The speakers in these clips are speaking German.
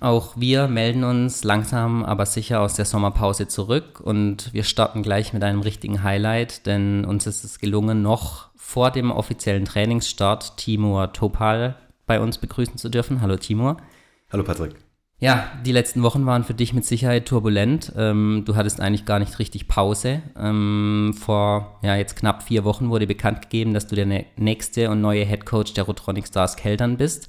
Auch wir melden uns langsam, aber sicher aus der Sommerpause zurück und wir starten gleich mit einem richtigen Highlight, denn uns ist es gelungen, noch vor dem offiziellen Trainingsstart Timur Topal bei uns begrüßen zu dürfen. Hallo Timur. Hallo Patrick. Ja, die letzten Wochen waren für dich mit Sicherheit turbulent. Ähm, du hattest eigentlich gar nicht richtig Pause. Ähm, vor ja, jetzt knapp vier Wochen wurde bekannt gegeben, dass du der nächste und neue Head Coach der Rotronic Stars Keltern bist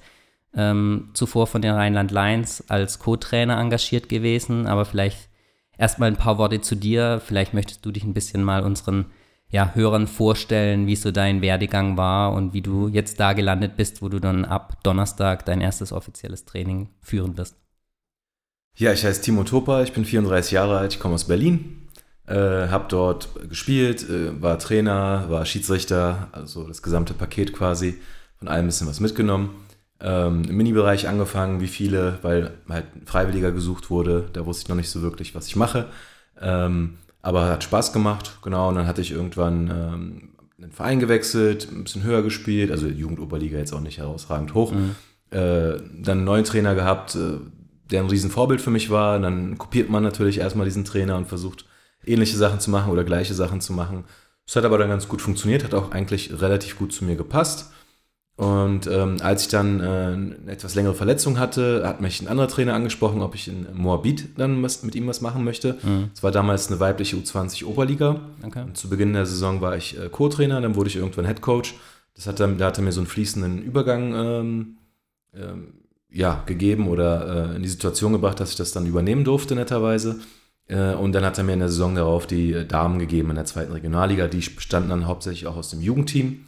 ähm, zuvor von den Rheinland Lions als Co-Trainer engagiert gewesen, aber vielleicht erstmal ein paar Worte zu dir. Vielleicht möchtest du dich ein bisschen mal unseren ja, Hörern vorstellen, wie so dein Werdegang war und wie du jetzt da gelandet bist, wo du dann ab Donnerstag dein erstes offizielles Training führen wirst. Ja, ich heiße Timo Topa, ich bin 34 Jahre alt, ich komme aus Berlin, äh, habe dort gespielt, äh, war Trainer, war Schiedsrichter, also das gesamte Paket quasi, von allem ein bisschen was mitgenommen ähm, im Mini-Bereich angefangen, wie viele, weil halt ein Freiwilliger gesucht wurde. Da wusste ich noch nicht so wirklich, was ich mache. Ähm, aber hat Spaß gemacht, genau. Und dann hatte ich irgendwann ähm, einen Verein gewechselt, ein bisschen höher gespielt, also Jugendoberliga jetzt auch nicht herausragend hoch. Mhm. Äh, dann einen neuen Trainer gehabt, äh, der ein Riesenvorbild für mich war. Und dann kopiert man natürlich erstmal diesen Trainer und versucht ähnliche Sachen zu machen oder gleiche Sachen zu machen. Es hat aber dann ganz gut funktioniert, hat auch eigentlich relativ gut zu mir gepasst. Und ähm, als ich dann äh, eine etwas längere Verletzung hatte, hat mich ein anderer Trainer angesprochen, ob ich in Moabit dann was, mit ihm was machen möchte. Mhm. Es mhm. war damals eine weibliche U20 Oberliga. Okay. Zu Beginn der Saison war ich äh, Co-Trainer, dann wurde ich irgendwann Head Coach. Das hat dann, da hat er mir so einen fließenden Übergang ähm, ähm, ja, gegeben oder äh, in die Situation gebracht, dass ich das dann übernehmen durfte, netterweise. Äh, und dann hat er mir in der Saison darauf die äh, Damen gegeben in der zweiten Regionalliga. Die bestanden dann hauptsächlich auch aus dem Jugendteam.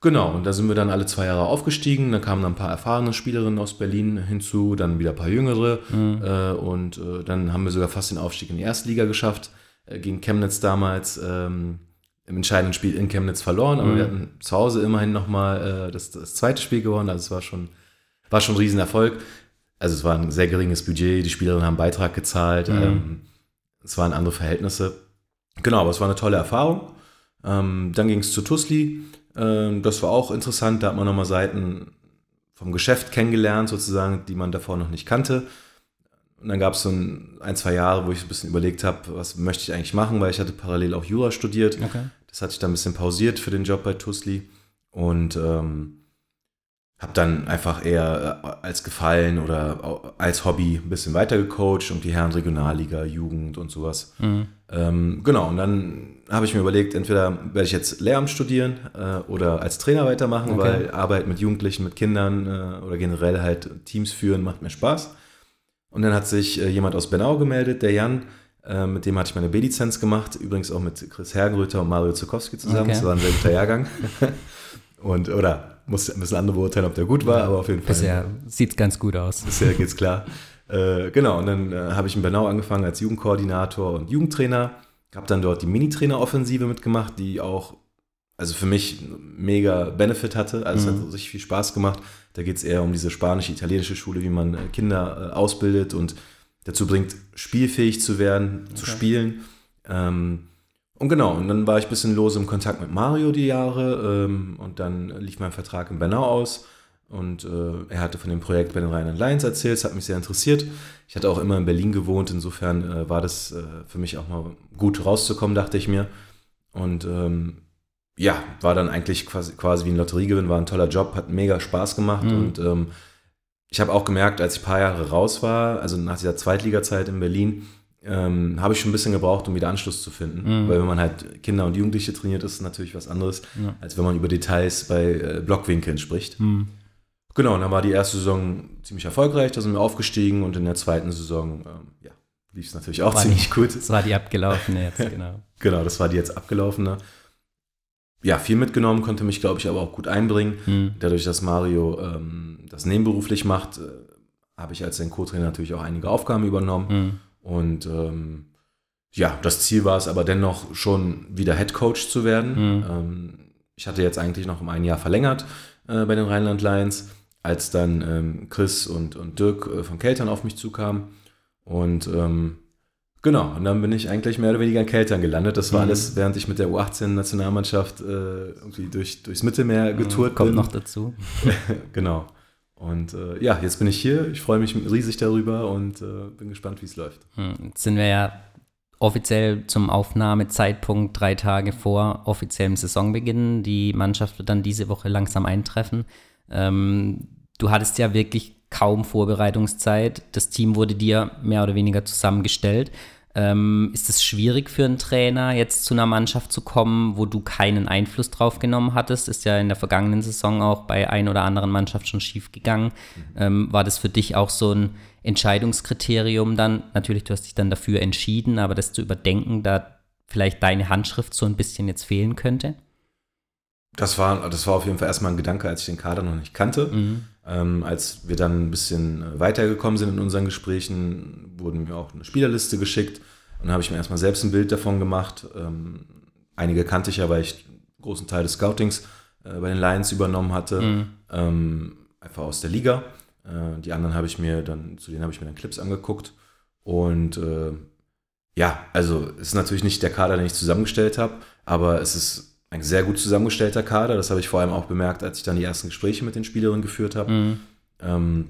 Genau, und da sind wir dann alle zwei Jahre aufgestiegen. Dann kamen dann ein paar erfahrene Spielerinnen aus Berlin hinzu, dann wieder ein paar jüngere. Mhm. Äh, und äh, dann haben wir sogar fast den Aufstieg in die erste Liga geschafft. Äh, gegen Chemnitz damals ähm, im entscheidenden Spiel in Chemnitz verloren. Aber mhm. wir hatten zu Hause immerhin nochmal äh, das, das zweite Spiel gewonnen. Also es war schon, war schon ein Riesenerfolg. Also es war ein sehr geringes Budget. Die Spielerinnen haben Beitrag gezahlt. Mhm. Ähm, es waren andere Verhältnisse. Genau, aber es war eine tolle Erfahrung. Ähm, dann ging es zu Tusli. Ähm, das war auch interessant. Da hat man nochmal Seiten vom Geschäft kennengelernt, sozusagen, die man davor noch nicht kannte. Und dann gab es so ein, ein, zwei Jahre, wo ich ein bisschen überlegt habe, was möchte ich eigentlich machen, weil ich hatte parallel auch Jura studiert. Okay. Das hatte ich dann ein bisschen pausiert für den Job bei Tusli. Und ähm, habe dann einfach eher äh, als Gefallen oder als Hobby ein bisschen weiter gecoacht und die Herren Regionalliga, Jugend und sowas. Mhm. Ähm, genau, und dann habe ich mir überlegt, entweder werde ich jetzt Lehramt studieren äh, oder als Trainer weitermachen, okay. weil Arbeit mit Jugendlichen, mit Kindern äh, oder generell halt Teams führen macht mir Spaß. Und dann hat sich äh, jemand aus Bernau gemeldet, der Jan, äh, mit dem hatte ich meine B-Lizenz gemacht, übrigens auch mit Chris Hergenröther und Mario Zukowski zusammen. Okay. Das war ein sehr guter Jahrgang. und, oder muss ein bisschen andere beurteilen, ob der gut war, aber auf jeden Fall. Bisher sieht es ganz gut aus. Bisher geht's klar. Äh, genau, und dann äh, habe ich in Bernau angefangen als Jugendkoordinator und Jugendtrainer. Habe dann dort die Mini-Trainer-Offensive mitgemacht, die auch, also für mich mega Benefit hatte. Also mhm. es hat sich viel Spaß gemacht. Da geht es eher um diese spanische, italienische Schule, wie man äh, Kinder äh, ausbildet und dazu bringt, spielfähig zu werden, okay. zu spielen. Ähm, und genau, und dann war ich ein bisschen lose im Kontakt mit Mario die Jahre ähm, und dann lief mein Vertrag in Bernau aus und äh, er hatte von dem Projekt bei den Rheinland Lions erzählt, es hat mich sehr interessiert. Ich hatte auch immer in Berlin gewohnt, insofern äh, war das äh, für mich auch mal gut rauszukommen, dachte ich mir. Und ähm, ja, war dann eigentlich quasi, quasi wie ein Lotteriegewinn, war ein toller Job, hat mega Spaß gemacht mhm. und ähm, ich habe auch gemerkt, als ich ein paar Jahre raus war, also nach dieser Zweitliga-Zeit in Berlin, ähm, habe ich schon ein bisschen gebraucht, um wieder Anschluss zu finden. Mhm. Weil wenn man halt Kinder und Jugendliche trainiert, ist es natürlich was anderes, ja. als wenn man über Details bei äh, Blockwinkeln spricht. Mhm. Genau, und dann war die erste Saison ziemlich erfolgreich, da sind wir aufgestiegen und in der zweiten Saison, ähm, ja, lief es natürlich auch war ziemlich die, gut. Das war die abgelaufene jetzt, genau. genau, das war die jetzt abgelaufene. Ja, viel mitgenommen, konnte mich, glaube ich, aber auch gut einbringen. Mhm. Dadurch, dass Mario ähm, das nebenberuflich macht, äh, habe ich als sein Co-Trainer natürlich auch einige Aufgaben übernommen. Mhm und ähm, ja, das Ziel war es aber dennoch schon wieder Head Coach zu werden. Mhm. Ähm, ich hatte jetzt eigentlich noch um ein Jahr verlängert äh, bei den Rheinland Lions, als dann ähm, Chris und, und Dirk äh, von Keltern auf mich zukamen. Und ähm, genau, und dann bin ich eigentlich mehr oder weniger in Keltern gelandet. Das war mhm. alles, während ich mit der U18-Nationalmannschaft äh, irgendwie durch, durchs Mittelmeer mhm. getourt Kommt bin. noch dazu. genau. Und äh, ja, jetzt bin ich hier. Ich freue mich riesig darüber und äh, bin gespannt, wie es läuft. Hm, jetzt sind wir ja offiziell zum Aufnahmezeitpunkt drei Tage vor offiziellem Saisonbeginn. Die Mannschaft wird dann diese Woche langsam eintreffen. Ähm, du hattest ja wirklich kaum Vorbereitungszeit. Das Team wurde dir mehr oder weniger zusammengestellt. Ähm, ist es schwierig für einen Trainer, jetzt zu einer Mannschaft zu kommen, wo du keinen Einfluss drauf genommen hattest? Ist ja in der vergangenen Saison auch bei ein oder anderen Mannschaft schon schief gegangen. Mhm. Ähm, war das für dich auch so ein Entscheidungskriterium dann? Natürlich, du hast dich dann dafür entschieden, aber das zu überdenken, da vielleicht deine Handschrift so ein bisschen jetzt fehlen könnte? Das war, das war auf jeden Fall erstmal ein Gedanke, als ich den Kader noch nicht kannte. Mhm. Ähm, als wir dann ein bisschen äh, weitergekommen sind in unseren Gesprächen, wurden mir auch eine Spielerliste geschickt und habe ich mir erstmal selbst ein Bild davon gemacht. Ähm, einige kannte ich ja, weil ich einen großen Teil des Scoutings äh, bei den Lions übernommen hatte, mhm. ähm, einfach aus der Liga. Äh, die anderen habe ich mir dann, zu denen habe ich mir dann Clips angeguckt und äh, ja, also es ist natürlich nicht der Kader, den ich zusammengestellt habe, aber es ist ein sehr gut zusammengestellter Kader. Das habe ich vor allem auch bemerkt, als ich dann die ersten Gespräche mit den Spielerinnen geführt habe. Mhm. Ähm,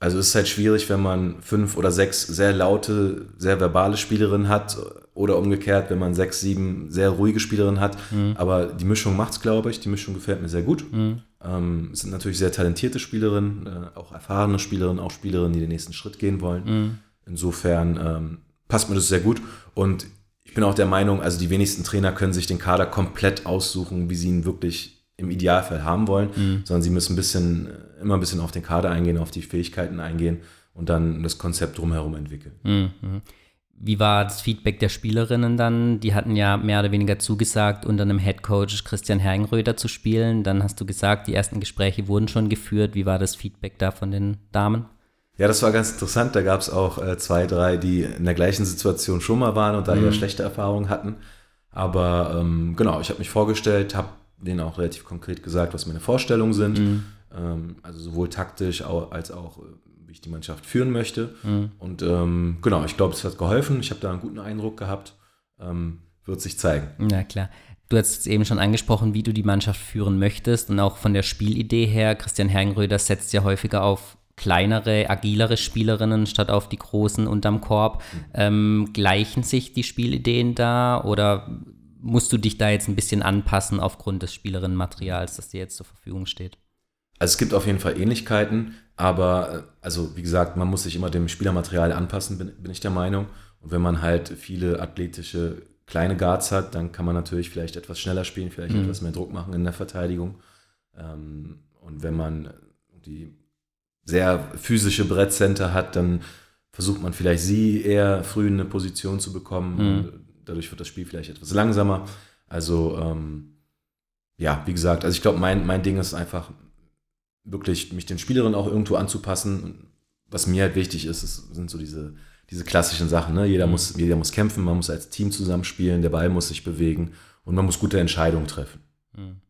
also es ist halt schwierig, wenn man fünf oder sechs sehr laute, sehr verbale Spielerinnen hat oder umgekehrt, wenn man sechs, sieben sehr ruhige Spielerinnen hat. Mhm. Aber die Mischung macht es, glaube ich. Die Mischung gefällt mir sehr gut. Mhm. Ähm, es sind natürlich sehr talentierte Spielerinnen, äh, auch erfahrene Spielerinnen, auch Spielerinnen, die den nächsten Schritt gehen wollen. Mhm. Insofern ähm, passt mir das sehr gut. Und bin auch der Meinung, also die wenigsten Trainer können sich den Kader komplett aussuchen, wie sie ihn wirklich im Idealfall haben wollen, mhm. sondern sie müssen ein bisschen, immer ein bisschen auf den Kader eingehen, auf die Fähigkeiten eingehen und dann das Konzept drumherum entwickeln. Mhm. Wie war das Feedback der Spielerinnen dann? Die hatten ja mehr oder weniger zugesagt, unter einem Headcoach Christian Hergenröder zu spielen. Dann hast du gesagt, die ersten Gespräche wurden schon geführt. Wie war das Feedback da von den Damen? Ja, das war ganz interessant. Da gab es auch äh, zwei, drei, die in der gleichen Situation schon mal waren und da mhm. eher schlechte Erfahrungen hatten. Aber ähm, genau, ich habe mich vorgestellt, habe denen auch relativ konkret gesagt, was meine Vorstellungen sind. Mhm. Ähm, also sowohl taktisch als auch, äh, wie ich die Mannschaft führen möchte. Mhm. Und ähm, genau, ich glaube, es hat geholfen. Ich habe da einen guten Eindruck gehabt. Ähm, wird sich zeigen. Ja, klar. Du hast jetzt eben schon angesprochen, wie du die Mannschaft führen möchtest und auch von der Spielidee her. Christian Hergenröder setzt ja häufiger auf kleinere, agilere Spielerinnen statt auf die großen unterm Korb. Ähm, gleichen sich die Spielideen da oder musst du dich da jetzt ein bisschen anpassen aufgrund des Spielerinnenmaterials, das dir jetzt zur Verfügung steht? Also es gibt auf jeden Fall Ähnlichkeiten, aber äh, also wie gesagt, man muss sich immer dem Spielermaterial anpassen, bin, bin ich der Meinung. Und wenn man halt viele athletische kleine Guards hat, dann kann man natürlich vielleicht etwas schneller spielen, vielleicht mhm. etwas mehr Druck machen in der Verteidigung. Ähm, und wenn man die sehr physische Brettcenter hat, dann versucht man vielleicht sie eher früh in eine Position zu bekommen. Mhm. dadurch wird das Spiel vielleicht etwas langsamer. Also ähm, ja, wie gesagt, also ich glaube, mein, mein Ding ist einfach wirklich, mich den Spielerinnen auch irgendwo anzupassen. Was mir halt wichtig ist, ist sind so diese, diese klassischen Sachen. Ne? Jeder, mhm. muss, jeder muss kämpfen, man muss als Team zusammenspielen, der Ball muss sich bewegen und man muss gute Entscheidungen treffen. Mhm.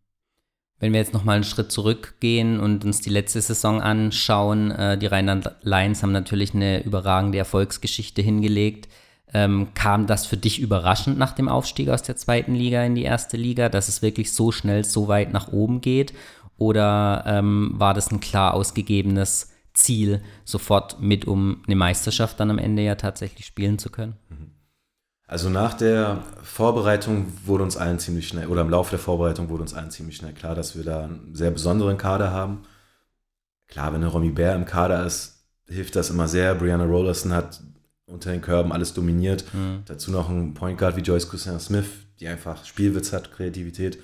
Wenn wir jetzt nochmal einen Schritt zurückgehen und uns die letzte Saison anschauen, äh, die Rheinland Lions haben natürlich eine überragende Erfolgsgeschichte hingelegt. Ähm, kam das für dich überraschend nach dem Aufstieg aus der zweiten Liga in die erste Liga, dass es wirklich so schnell so weit nach oben geht? Oder ähm, war das ein klar ausgegebenes Ziel, sofort mit, um eine Meisterschaft dann am Ende ja tatsächlich spielen zu können? Mhm. Also nach der Vorbereitung wurde uns allen ziemlich schnell, oder im Laufe der Vorbereitung wurde uns allen ziemlich schnell klar, dass wir da einen sehr besonderen Kader haben. Klar, wenn eine Romy Bär im Kader ist, hilft das immer sehr. Brianna Rollerson hat unter den Körben alles dominiert. Mhm. Dazu noch ein Point Guard wie Joyce Cousin Smith, die einfach Spielwitz hat, Kreativität.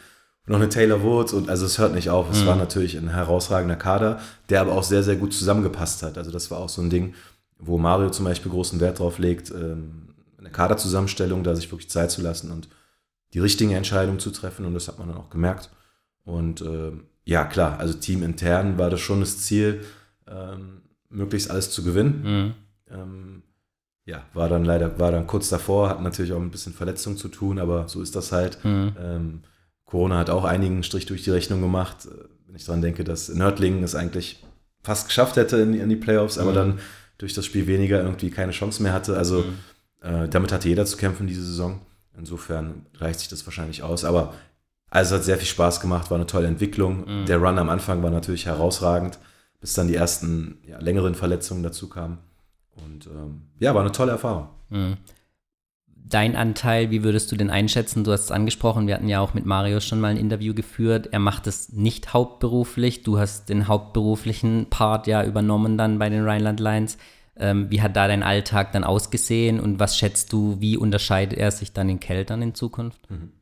Und noch eine Taylor Woods und also es hört nicht auf. Es mhm. war natürlich ein herausragender Kader, der aber auch sehr, sehr gut zusammengepasst hat. Also das war auch so ein Ding, wo Mario zum Beispiel großen Wert drauf legt, ähm, eine Kaderzusammenstellung, da sich wirklich Zeit zu lassen und die richtigen Entscheidungen zu treffen. Und das hat man dann auch gemerkt. Und äh, ja, klar, also teamintern war das schon das Ziel, ähm, möglichst alles zu gewinnen. Mhm. Ähm, ja, war dann leider, war dann kurz davor, hat natürlich auch ein bisschen Verletzung zu tun, aber so ist das halt. Mhm. Ähm, Corona hat auch einigen Strich durch die Rechnung gemacht. Äh, wenn ich daran denke, dass Nördlingen es eigentlich fast geschafft hätte in, in die Playoffs, aber mhm. dann durch das Spiel weniger irgendwie keine Chance mehr hatte. Also mhm. Äh, damit hatte jeder zu kämpfen diese Saison. Insofern reicht sich das wahrscheinlich aus. Aber also es hat sehr viel Spaß gemacht, war eine tolle Entwicklung. Mhm. Der Run am Anfang war natürlich herausragend. bis dann die ersten ja, längeren Verletzungen dazu kamen. Und ähm, ja, war eine tolle Erfahrung. Mhm. Dein Anteil, wie würdest du den einschätzen? Du hast es angesprochen, wir hatten ja auch mit Marius schon mal ein Interview geführt. Er macht es nicht hauptberuflich. Du hast den hauptberuflichen Part ja übernommen dann bei den Rheinland Lions. Ähm, wie hat da dein Alltag dann ausgesehen und was schätzt du, wie unterscheidet er sich dann in Keltern in Zukunft? Mhm.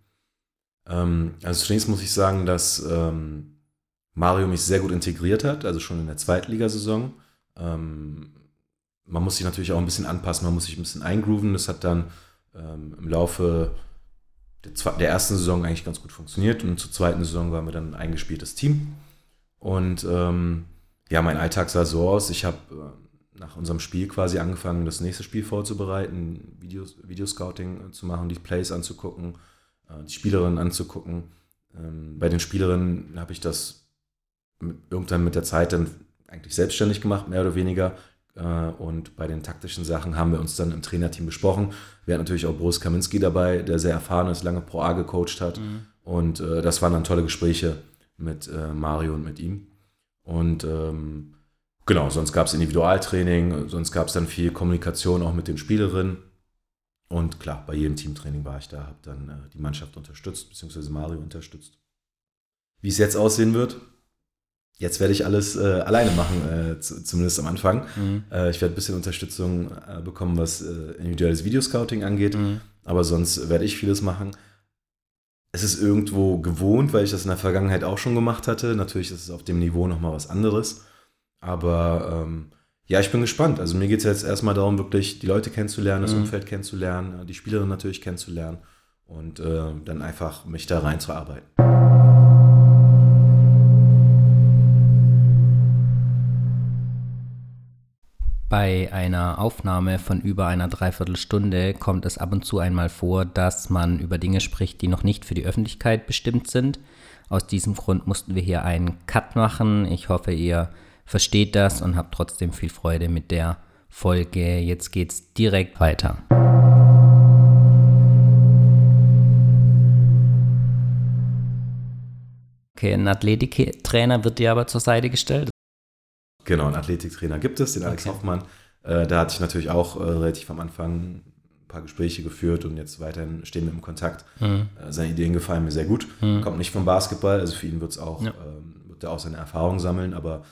Ähm, also zunächst muss ich sagen, dass ähm, Mario mich sehr gut integriert hat, also schon in der Zweitligasaison. Ähm, man muss sich natürlich auch ein bisschen anpassen, man muss sich ein bisschen eingrooven. Das hat dann ähm, im Laufe der, der, ersten Saison eigentlich ganz gut funktioniert und zur zweiten Saison waren wir dann ein eingespieltes Team. Und ähm, ja, mein Alltag sah so aus. Ich habe äh, nach unserem Spiel quasi angefangen, das nächste Spiel vorzubereiten, Videos, Videoscouting zu machen, die Plays anzugucken, äh, die Spielerinnen anzugucken. Ähm, bei den Spielerinnen habe ich das irgendwann mit der Zeit dann eigentlich selbstständig gemacht, mehr oder weniger. Äh, und bei den taktischen Sachen haben wir uns dann im Trainerteam besprochen. Wir hatten natürlich auch Boris Kaminski dabei, der sehr erfahren ist, lange Pro A gecoacht hat. Mhm. Und äh, das waren dann tolle Gespräche mit äh, Mario und mit ihm. Und ähm, genau, sonst gab es Individualtraining, sonst gab es dann viel Kommunikation auch mit den Spielerinnen. Und klar, bei jedem Teamtraining war ich da, habe dann äh, die Mannschaft unterstützt, beziehungsweise Mario unterstützt. Wie es jetzt aussehen wird, jetzt werde ich alles äh, alleine machen, äh, zumindest am Anfang. Mhm. Äh, ich werde ein bisschen Unterstützung äh, bekommen, was äh, individuelles Videoscouting angeht, mhm. aber sonst werde ich vieles machen. Es ist irgendwo gewohnt, weil ich das in der Vergangenheit auch schon gemacht hatte. Natürlich ist es auf dem Niveau nochmal was anderes. Aber ähm, ja, ich bin gespannt. Also mir geht es jetzt erstmal darum, wirklich die Leute kennenzulernen, das mhm. Umfeld kennenzulernen, die Spielerin natürlich kennenzulernen und äh, dann einfach mich da reinzuarbeiten. Bei einer Aufnahme von über einer Dreiviertelstunde kommt es ab und zu einmal vor, dass man über Dinge spricht, die noch nicht für die Öffentlichkeit bestimmt sind. Aus diesem Grund mussten wir hier einen Cut machen. Ich hoffe, ihr versteht das und habt trotzdem viel Freude mit der Folge. Jetzt geht's direkt weiter. Okay, ein Athletiktrainer wird dir aber zur Seite gestellt. Genau, einen Athletiktrainer gibt es, den Alex okay. Hoffmann. Äh, da hatte ich natürlich auch äh, relativ am Anfang ein paar Gespräche geführt und jetzt weiterhin stehen wir im Kontakt. Mhm. Äh, seine Ideen gefallen mir sehr gut. Mhm. Kommt nicht vom Basketball, also für ihn wird's auch, ja. ähm, wird er auch seine Erfahrungen sammeln, aber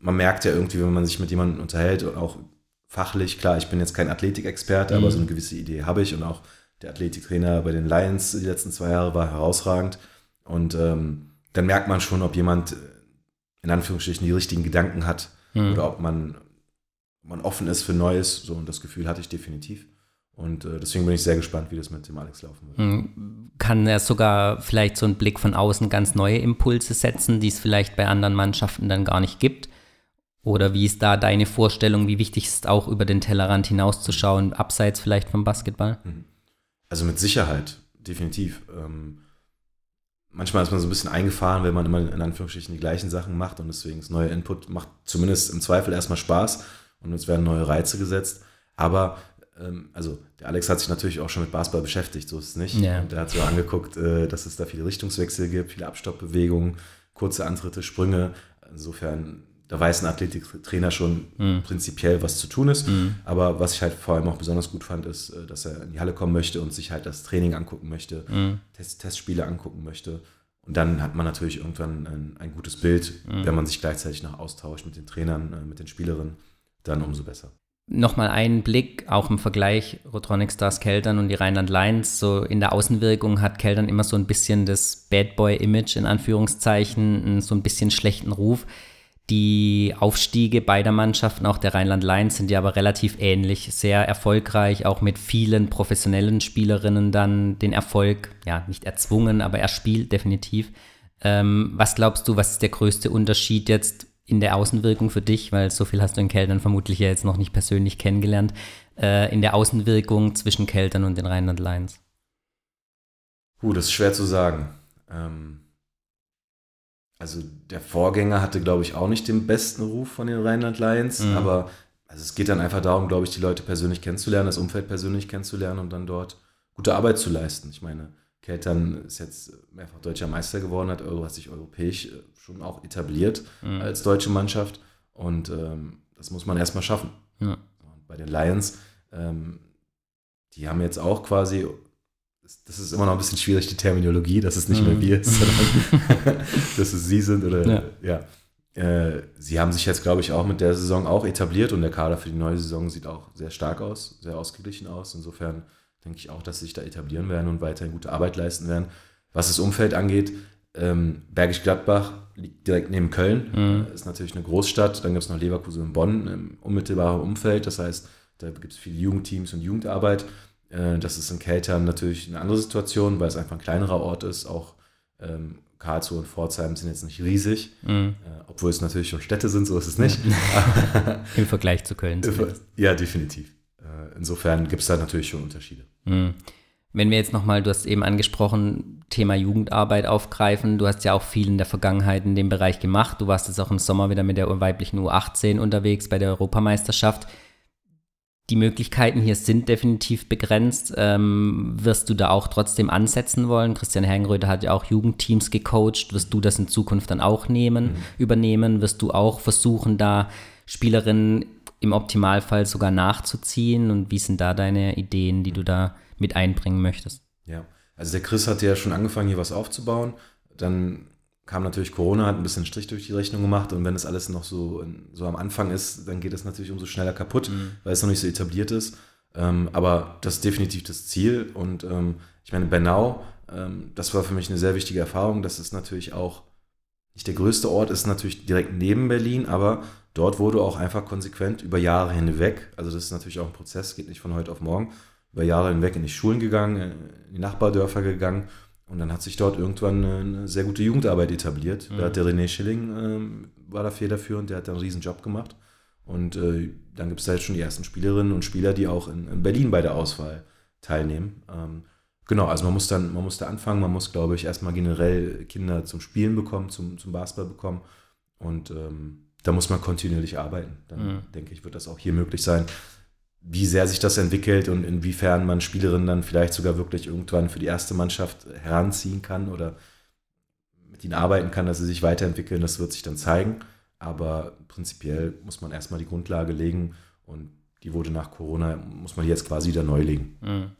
man merkt ja irgendwie, wenn man sich mit jemandem unterhält und auch fachlich, klar, ich bin jetzt kein Athletikexperte, mhm. aber so eine gewisse Idee habe ich und auch der Athletiktrainer bei den Lions die letzten zwei Jahre war herausragend und ähm, dann merkt man schon, ob jemand in Anführungsstrichen die richtigen Gedanken hat mhm. oder ob man, man offen ist für Neues. So, und das Gefühl hatte ich definitiv. Und äh, deswegen bin ich sehr gespannt, wie das mit dem Alex laufen wird. Mhm. Kann er sogar vielleicht so einen Blick von außen ganz neue Impulse setzen, die es vielleicht bei anderen Mannschaften dann gar nicht gibt? Oder wie ist da deine Vorstellung, wie wichtig ist es auch über den Tellerrand hinauszuschauen, abseits vielleicht vom Basketball? Mhm. Also mit Sicherheit, definitiv. Ähm, manchmal ist man so ein bisschen eingefahren, wenn man immer in Anführungsstrichen die gleichen Sachen macht und deswegen das neue Input macht zumindest im Zweifel erstmal Spaß und es werden neue Reize gesetzt. Aber ähm, also der Alex hat sich natürlich auch schon mit Basketball beschäftigt, so ist es nicht. Ja. Und er hat so angeguckt, äh, dass es da viele Richtungswechsel gibt, viele Abstoppbewegungen, kurze Antritte, Sprünge. Insofern da weiß ein Athletiktrainer schon mhm. prinzipiell, was zu tun ist. Mhm. Aber was ich halt vor allem auch besonders gut fand, ist, äh, dass er in die Halle kommen möchte und sich halt das Training angucken möchte, mhm. Test Testspiele angucken möchte. Und dann hat man natürlich irgendwann ein, ein gutes Bild, mhm. wenn man sich gleichzeitig noch austauscht mit den Trainern, äh, mit den Spielerinnen, dann umso besser. Nochmal einen Blick, auch im Vergleich Rotronic Stars Keltern und die Rheinland Lions. So in der Außenwirkung hat Keltern immer so ein bisschen das Bad Boy-Image in Anführungszeichen, so ein bisschen schlechten Ruf. Die Aufstiege beider Mannschaften, auch der Rheinland Lions, sind ja aber relativ ähnlich, sehr erfolgreich, auch mit vielen professionellen Spielerinnen dann den Erfolg, ja, nicht erzwungen, aber erspielt definitiv. Ähm, was glaubst du, was ist der größte Unterschied jetzt in der Außenwirkung für dich, weil so viel hast du in Keltern vermutlich ja jetzt noch nicht persönlich kennengelernt, äh, in der Außenwirkung zwischen Keltern und den Rheinland Lions? Uh, das ist schwer zu sagen. Ähm also der Vorgänger hatte, glaube ich, auch nicht den besten Ruf von den Rheinland Lions, mhm. aber also es geht dann einfach darum, glaube ich, die Leute persönlich kennenzulernen, das Umfeld persönlich kennenzulernen und dann dort gute Arbeit zu leisten. Ich meine, Keltern ist jetzt mehrfach deutscher Meister geworden, hat, Euro, hat sich europäisch äh, schon auch etabliert mhm. als deutsche Mannschaft. Und ähm, das muss man erstmal schaffen. Ja. bei den Lions, ähm, die haben jetzt auch quasi, das ist immer noch ein bisschen schwierig, die Terminologie, dass es nicht mhm. mehr wir ist, sondern dass es sie sind oder ja. ja. Äh, sie haben sich jetzt, glaube ich, auch mit der Saison auch etabliert und der Kader für die neue Saison sieht auch sehr stark aus, sehr ausgeglichen aus. Insofern denke ich auch, dass sie sich da etablieren werden und weiterhin gute Arbeit leisten werden. Was das Umfeld angeht, ähm, Bergisch Gladbach liegt direkt neben Köln, mhm. ist natürlich eine Großstadt. Dann gibt es noch Leverkusen und Bonn im unmittelbaren Umfeld. Das heißt, da gibt es viele Jugendteams und Jugendarbeit. Äh, das ist in Keltern natürlich eine andere Situation, weil es einfach ein kleinerer Ort ist. Auch ähm, Karlsruhe und Pforzheim sind jetzt nicht riesig, mhm. äh, obwohl es natürlich schon Städte sind, so ist es nicht. Im Vergleich zu Köln. Zumindest. Ja, definitiv. Äh, insofern gibt es da natürlich schon Unterschiede. Mhm. Wenn wir jetzt nochmal, du hast eben angesprochen, Thema Jugendarbeit aufgreifen. Du hast ja auch viel in der Vergangenheit in dem Bereich gemacht. Du warst jetzt auch im Sommer wieder mit der weiblichen U18 unterwegs bei der Europameisterschaft. Die Möglichkeiten hier sind definitiv begrenzt. Ähm, wirst du da auch trotzdem ansetzen wollen? Christian Hergenröder hat ja auch Jugendteams gecoacht. Wirst du das in Zukunft dann auch nehmen, mhm. übernehmen? Wirst du auch versuchen, da Spielerinnen im Optimalfall sogar nachzuziehen? Und wie sind da deine Ideen, die du da mit einbringen möchtest? Ja, also der Chris hat ja schon angefangen, hier was aufzubauen. Dann kam natürlich Corona, hat ein bisschen Strich durch die Rechnung gemacht und wenn das alles noch so, so am Anfang ist, dann geht es natürlich umso schneller kaputt, mhm. weil es noch nicht so etabliert ist. Ähm, aber das ist definitiv das Ziel und ähm, ich meine, Bernau, ähm, das war für mich eine sehr wichtige Erfahrung. Das ist natürlich auch nicht der größte Ort, ist natürlich direkt neben Berlin, aber dort wurde auch einfach konsequent über Jahre hinweg, also das ist natürlich auch ein Prozess, geht nicht von heute auf morgen, über Jahre hinweg in die Schulen gegangen, in die Nachbardörfer gegangen und dann hat sich dort irgendwann eine sehr gute Jugendarbeit etabliert. Mhm. Da hat der René Schilling, ähm, war da federführend, der hat da einen riesen Job gemacht. Und äh, dann gibt es da jetzt schon die ersten Spielerinnen und Spieler, die auch in, in Berlin bei der Auswahl teilnehmen. Ähm, genau, also man muss dann, man muss da anfangen, man muss, glaube ich, erstmal generell Kinder zum Spielen bekommen, zum, zum Basketball bekommen. Und ähm, da muss man kontinuierlich arbeiten. Dann mhm. denke ich, wird das auch hier möglich sein wie sehr sich das entwickelt und inwiefern man Spielerinnen dann vielleicht sogar wirklich irgendwann für die erste Mannschaft heranziehen kann oder mit ihnen arbeiten kann, dass sie sich weiterentwickeln, das wird sich dann zeigen. Aber prinzipiell muss man erstmal die Grundlage legen und die wurde nach Corona, muss man jetzt quasi wieder neu legen. Mhm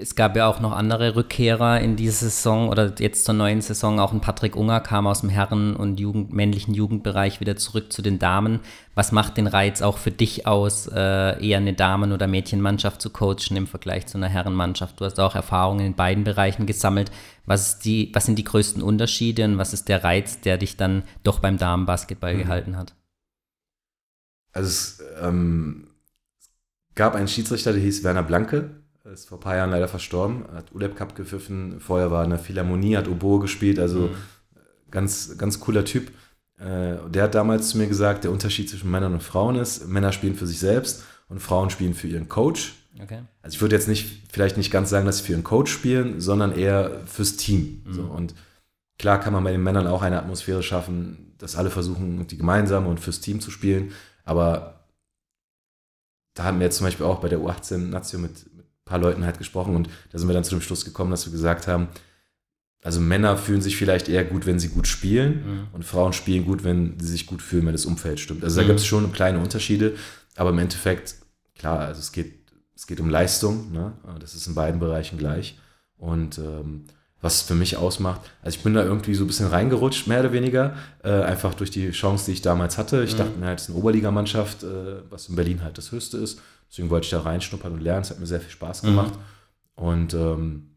es gab ja auch noch andere Rückkehrer in diese Saison oder jetzt zur neuen Saison. Auch ein Patrick Unger kam aus dem Herren- und Jugend, männlichen Jugendbereich wieder zurück zu den Damen. Was macht den Reiz auch für dich aus, äh, eher eine Damen- oder Mädchenmannschaft zu coachen im Vergleich zu einer Herrenmannschaft? Du hast auch Erfahrungen in beiden Bereichen gesammelt. Was, die, was sind die größten Unterschiede und was ist der Reiz, der dich dann doch beim Damenbasketball mhm. gehalten hat? Also es ähm, gab einen Schiedsrichter, der hieß Werner Blanke ist vor ein paar Jahren leider verstorben, hat ULEP Cup gepfiffen, vorher war in der Philharmonie, hat Oboe gespielt, also mhm. ganz, ganz cooler Typ. Äh, der hat damals zu mir gesagt, der Unterschied zwischen Männern und Frauen ist, Männer spielen für sich selbst und Frauen spielen für ihren Coach. Okay. Also ich würde jetzt nicht, vielleicht nicht ganz sagen, dass sie für ihren Coach spielen, sondern eher fürs Team. Mhm. So, und klar kann man bei den Männern auch eine Atmosphäre schaffen, dass alle versuchen, die gemeinsam und fürs Team zu spielen. Aber da haben wir jetzt zum Beispiel auch bei der U18-Nation mit, paar Leuten halt gesprochen und da sind wir dann zu dem Schluss gekommen, dass wir gesagt haben, also Männer fühlen sich vielleicht eher gut, wenn sie gut spielen mhm. und Frauen spielen gut, wenn sie sich gut fühlen, wenn das Umfeld stimmt. Also da mhm. gibt es schon kleine Unterschiede, aber im Endeffekt, klar, also es geht, es geht um Leistung, ne? das ist in beiden Bereichen gleich und ähm, was für mich ausmacht. Also ich bin da irgendwie so ein bisschen reingerutscht, mehr oder weniger, äh, einfach durch die Chance, die ich damals hatte. Ich mhm. dachte mir halt, es ist eine Oberligamannschaft, äh, was in Berlin halt das Höchste ist. Deswegen wollte ich da reinschnuppern und lernen. Es hat mir sehr viel Spaß gemacht. Mhm. Und ähm,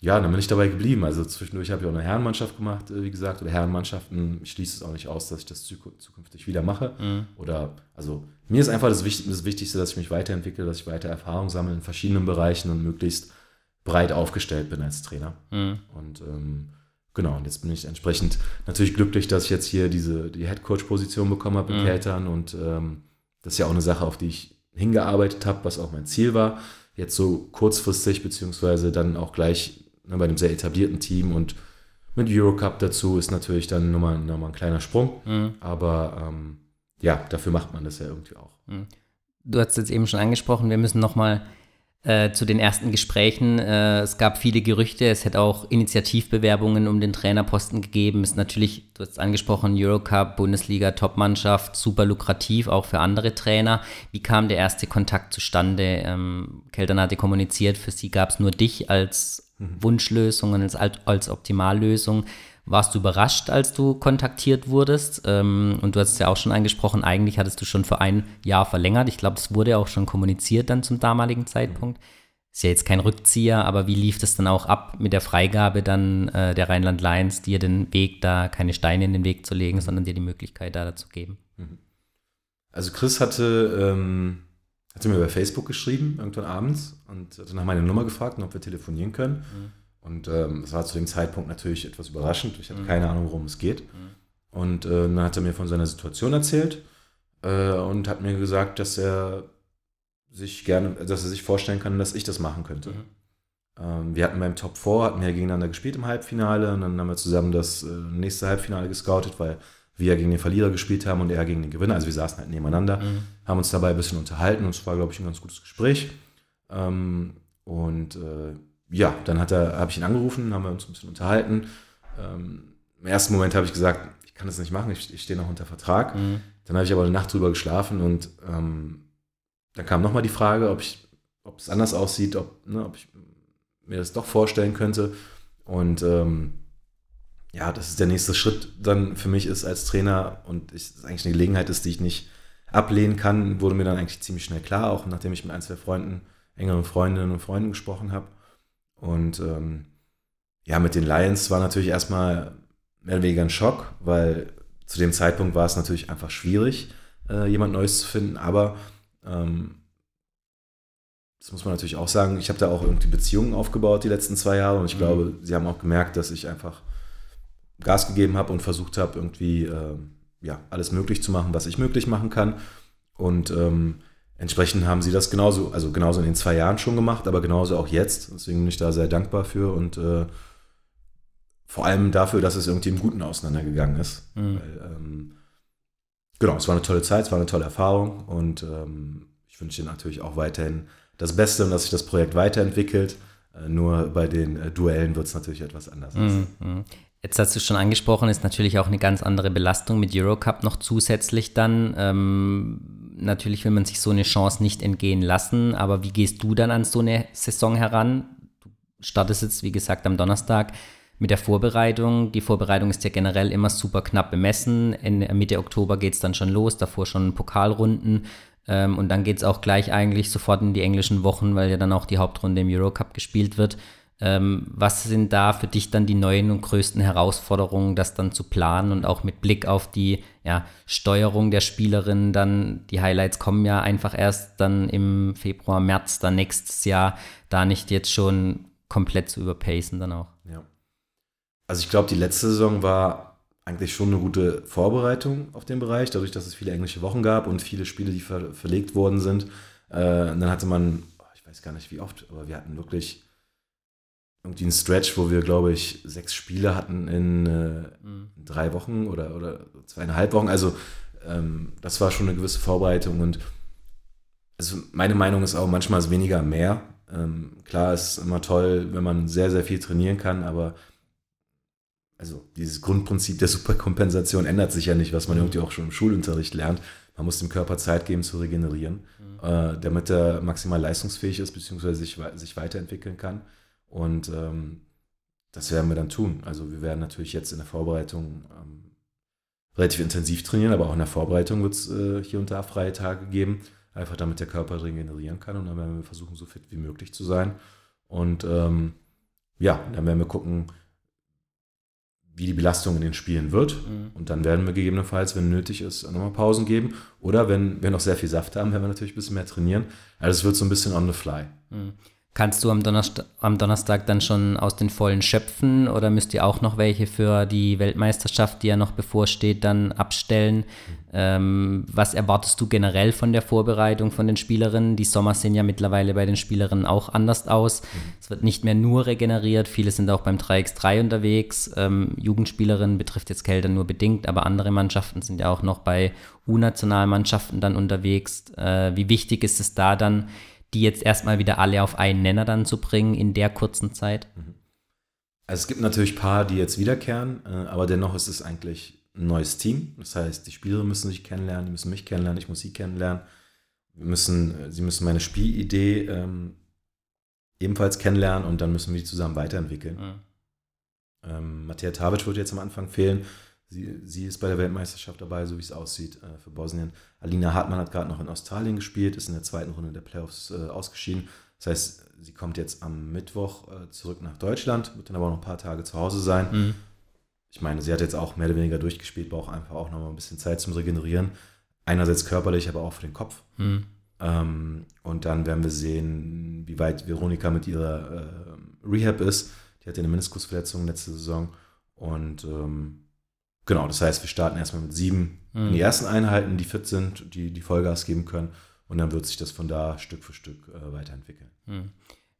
ja, dann bin ich dabei geblieben. Also zwischendurch habe ich auch eine Herrenmannschaft gemacht, äh, wie gesagt, oder Herrenmannschaften. Ich schließe es auch nicht aus, dass ich das zukünftig wieder mache. Mhm. Oder, also mir ist einfach das, das Wichtigste, dass ich mich weiterentwickle, dass ich weiter Erfahrung sammle in verschiedenen Bereichen und möglichst breit aufgestellt bin als Trainer. Mhm. Und ähm, genau, und jetzt bin ich entsprechend natürlich glücklich, dass ich jetzt hier diese die Head Coach Position bekommen habe in mhm. Keltern und ähm, das ist ja auch eine Sache, auf die ich hingearbeitet habe, was auch mein Ziel war. Jetzt so kurzfristig, beziehungsweise dann auch gleich ne, bei einem sehr etablierten Team und mit Eurocup dazu ist natürlich dann nochmal, nochmal ein kleiner Sprung. Mhm. Aber ähm, ja, dafür macht man das ja irgendwie auch. Mhm. Du hast jetzt eben schon angesprochen, wir müssen nochmal Äh, zu den ersten Gesprächen. Äh, es gab viele Gerüchte, es hätte auch Initiativbewerbungen um den Trainerposten gegeben. Ist natürlich, du hast es angesprochen, Eurocup, Bundesliga, Topmannschaft, super lukrativ, auch für andere Trainer. Wie kam der erste Kontakt zustande? Ähm, Keltern hatte kommuniziert, für sie gab es nur dich als mhm. Wunschlösung und als, als Optimallösung. Warst du überrascht, als du kontaktiert wurdest? Ähm, und du hast es ja auch schon angesprochen, eigentlich hattest du schon für ein Jahr verlängert. Ich glaube, das wurde auch schon kommuniziert dann zum damaligen Zeitpunkt. Ist ja jetzt kein Rückzieher, aber wie lief das dann auch ab mit der Freigabe dann äh, der Rheinland Lions, dir den Weg da, keine Steine in den Weg zu legen, sondern dir die Möglichkeit da zu geben? Mhm. Also Chris hatte, ähm, hatte mir bei Facebook geschrieben, irgendwann abends, und hatte nach meiner Nummer gefragt, ob wir telefonieren können. Mhm. Und ähm, es war zu dem Zeitpunkt natürlich etwas überraschend. Ich hatte mhm. keine Ahnung, worum es geht. Mhm. Und äh, dann hat er mir von seiner Situation erzählt äh, und hat mir gesagt, dass er sich gerne, dass er sich vorstellen kann, dass ich das machen könnte. Mhm. Ähm, wir hatten beim Top 4, hatten wir gegeneinander gespielt im Halbfinale und dann haben wir zusammen das äh, nächste Halbfinale gescoutet, weil wir ja gegen den Verlierer gespielt haben und er gegen den Gewinner. Also wir saßen halt nebeneinander, mhm. haben uns dabei ein bisschen unterhalten und es war, glaube ich, ein ganz gutes Gespräch. Ähm, und äh, ja, dann hat er, habe ich ihn angerufen, haben wir uns ein bisschen unterhalten. Ähm, Im ersten Moment habe ich gesagt, ich kann das nicht machen, ich, ich stehe noch unter Vertrag. Mhm. Dann habe ich aber eine Nacht drüber geschlafen und ähm, dann kam nochmal die Frage, ob ich, ob es anders aussieht, ob, ne, ob ich mir das doch vorstellen könnte. Und ähm, ja, das ist der nächste Schritt dann für mich ist als Trainer und es eigentlich eine Gelegenheit ist, die ich nicht ablehnen kann, wurde mir dann eigentlich ziemlich schnell klar, auch nachdem ich mit ein, zwei Freunden, engeren Freundinnen und Freunden gesprochen habe. Und ähm, ja, mit den Lions war natürlich erstmal mehr oder weniger ein Schock, weil zu dem Zeitpunkt war es natürlich einfach schwierig, äh, jemand Neues zu finden. Aber ähm, das muss man natürlich auch sagen, ich habe da auch irgendwie Beziehungen aufgebaut die letzten zwei Jahre und ich mhm. glaube, sie haben auch gemerkt, dass ich einfach Gas gegeben habe und versucht habe, irgendwie äh, ja, alles möglich zu machen, was ich möglich machen kann. Und ähm, Entsprechend haben sie das genauso, also genauso in den zwei Jahren schon gemacht, aber genauso auch jetzt. Deswegen bin ich da sehr dankbar für und äh, vor allem dafür, dass es irgendwie im Guten auseinandergegangen ist. Mhm. Weil, ähm, genau, es war eine tolle Zeit, es war eine tolle Erfahrung und ähm, ich wünsche Ihnen natürlich auch weiterhin das Beste und dass sich das Projekt weiterentwickelt. Äh, nur bei den äh, Duellen wird es natürlich etwas anders. Mhm. mhm. Jetzt hast du schon angesprochen, ist natürlich auch eine ganz andere Belastung mit Eurocup noch zusätzlich dann. Ähm, natürlich will man sich so eine Chance nicht entgehen lassen, aber wie gehst du dann an so eine Saison heran? Du startest jetzt, wie gesagt, am Donnerstag mit der Vorbereitung. Die Vorbereitung ist ja generell immer super knapp bemessen. In Mitte Oktober geht es dann schon los, davor schon Pokalrunden. Ähm, und dann geht es auch gleich eigentlich sofort in die englischen Wochen, weil ja dann auch die Hauptrunde im Eurocup gespielt wird. Ähm, was sind da für dich dann die neuen und größten Herausforderungen, das dann zu planen und auch mit Blick auf die ja, Steuerung der Spielerin dann, die Highlights kommen ja einfach erst dann im Februar, März, dann nächstes Jahr, da nicht jetzt schon komplett zu überpacen dann auch. Ja. Also ich glaube, die letzte Saison war eigentlich schon eine gute Vorbereitung auf den Bereich, dadurch, dass es viele englische Wochen gab und viele Spiele, die ver verlegt worden sind. Äh, dann hatte man, ich weiß gar nicht wie oft, aber wir hatten wirklich irgendwie ein Stretch, wo wir, glaube ich, sechs Spiele hatten in äh, mhm. drei Wochen oder, oder zweieinhalb Wochen. Also ähm, das war schon eine gewisse Vorbereitung und also meine Meinung ist auch, manchmal ist weniger mehr. Ähm, klar, es ist immer toll, wenn man sehr, sehr viel trainieren kann, aber also dieses Grundprinzip der Superkompensation ändert sich ja nicht, was man mhm. irgendwie auch schon im Schulunterricht lernt. Man muss dem Körper Zeit geben zu regenerieren, mhm. äh, damit er maximal leistungsfähig ist, beziehungsweise sich, sich weiterentwickeln kann. Und ähm, das werden wir dann tun. Also wir werden natürlich jetzt in der Vorbereitung ähm, relativ intensiv trainieren, aber auch in der Vorbereitung wird es äh, hier und da freie Tage geben, einfach damit der Körper regenerieren kann. Und dann werden wir versuchen, so fit wie möglich zu sein. Und ähm, ja, dann werden wir gucken, wie die Belastung in den Spielen wird. Mhm. Und dann werden wir gegebenenfalls, wenn nötig ist, nochmal Pausen geben. Oder wenn wir noch sehr viel Saft haben, werden wir natürlich ein bisschen mehr trainieren. Also es wird so ein bisschen on the fly. Mhm. Kannst du am Donnerstag, am Donnerstag dann schon aus den Vollen schöpfen oder müsst ihr auch noch welche für die Weltmeisterschaft, die ja noch bevorsteht, dann abstellen? Ähm, was erwartest du generell von der Vorbereitung von den Spielerinnen? Die Sommer sehen ja mittlerweile bei den Spielerinnen auch anders aus. Es wird nicht mehr nur regeneriert, viele sind auch beim 3x3 unterwegs. Ähm, Jugendspielerinnen betrifft jetzt Kälter nur bedingt, aber andere Mannschaften sind ja auch noch bei U-Nationalmannschaften dann unterwegs. Äh, wie wichtig ist es da dann, die jetzt erstmal wieder alle auf einen Nenner dann zu bringen in der kurzen Zeit? Mhm. Also es gibt natürlich ein paar, die jetzt wiederkehren, äh, aber dennoch ist es eigentlich ein neues Team. Das heißt, die Spieler müssen sich kennenlernen, die müssen mich kennenlernen, ich muss sie kennenlernen. Wir müssen, äh, sie müssen meine Spielidee ähm, ebenfalls kennenlernen und dann müssen wir die zusammen weiterentwickeln. Mhm. Ähm, Mattea Tavic wird jetzt am Anfang fehlen. Sie, sie ist bei der Weltmeisterschaft dabei, so wie es aussieht äh, für Bosnien. Alina Hartmann hat gerade noch in Australien gespielt, ist in der zweiten Runde der Playoffs äh, ausgeschieden. Das heißt, sie kommt jetzt am Mittwoch äh, zurück nach Deutschland, wird dann aber noch ein paar Tage zu Hause sein. Mhm. Ich meine, sie hat jetzt auch mehr oder weniger durchgespielt, braucht einfach auch noch mal ein bisschen Zeit zum Regenerieren. Einerseits körperlich, aber auch für den Kopf. Mhm. Ähm, und dann werden wir sehen, wie weit Veronika mit ihrer äh, Rehab ist. Die hatte eine Meniskusverletzung letzte Saison. Und ähm, genau, das heißt, wir starten erstmal mit sieben mhm. in die ersten Einheiten, die fit sind, die, die Vollgas geben können. Und dann wird sich das von da Stück für Stück äh, weiterentwickeln. Mhm.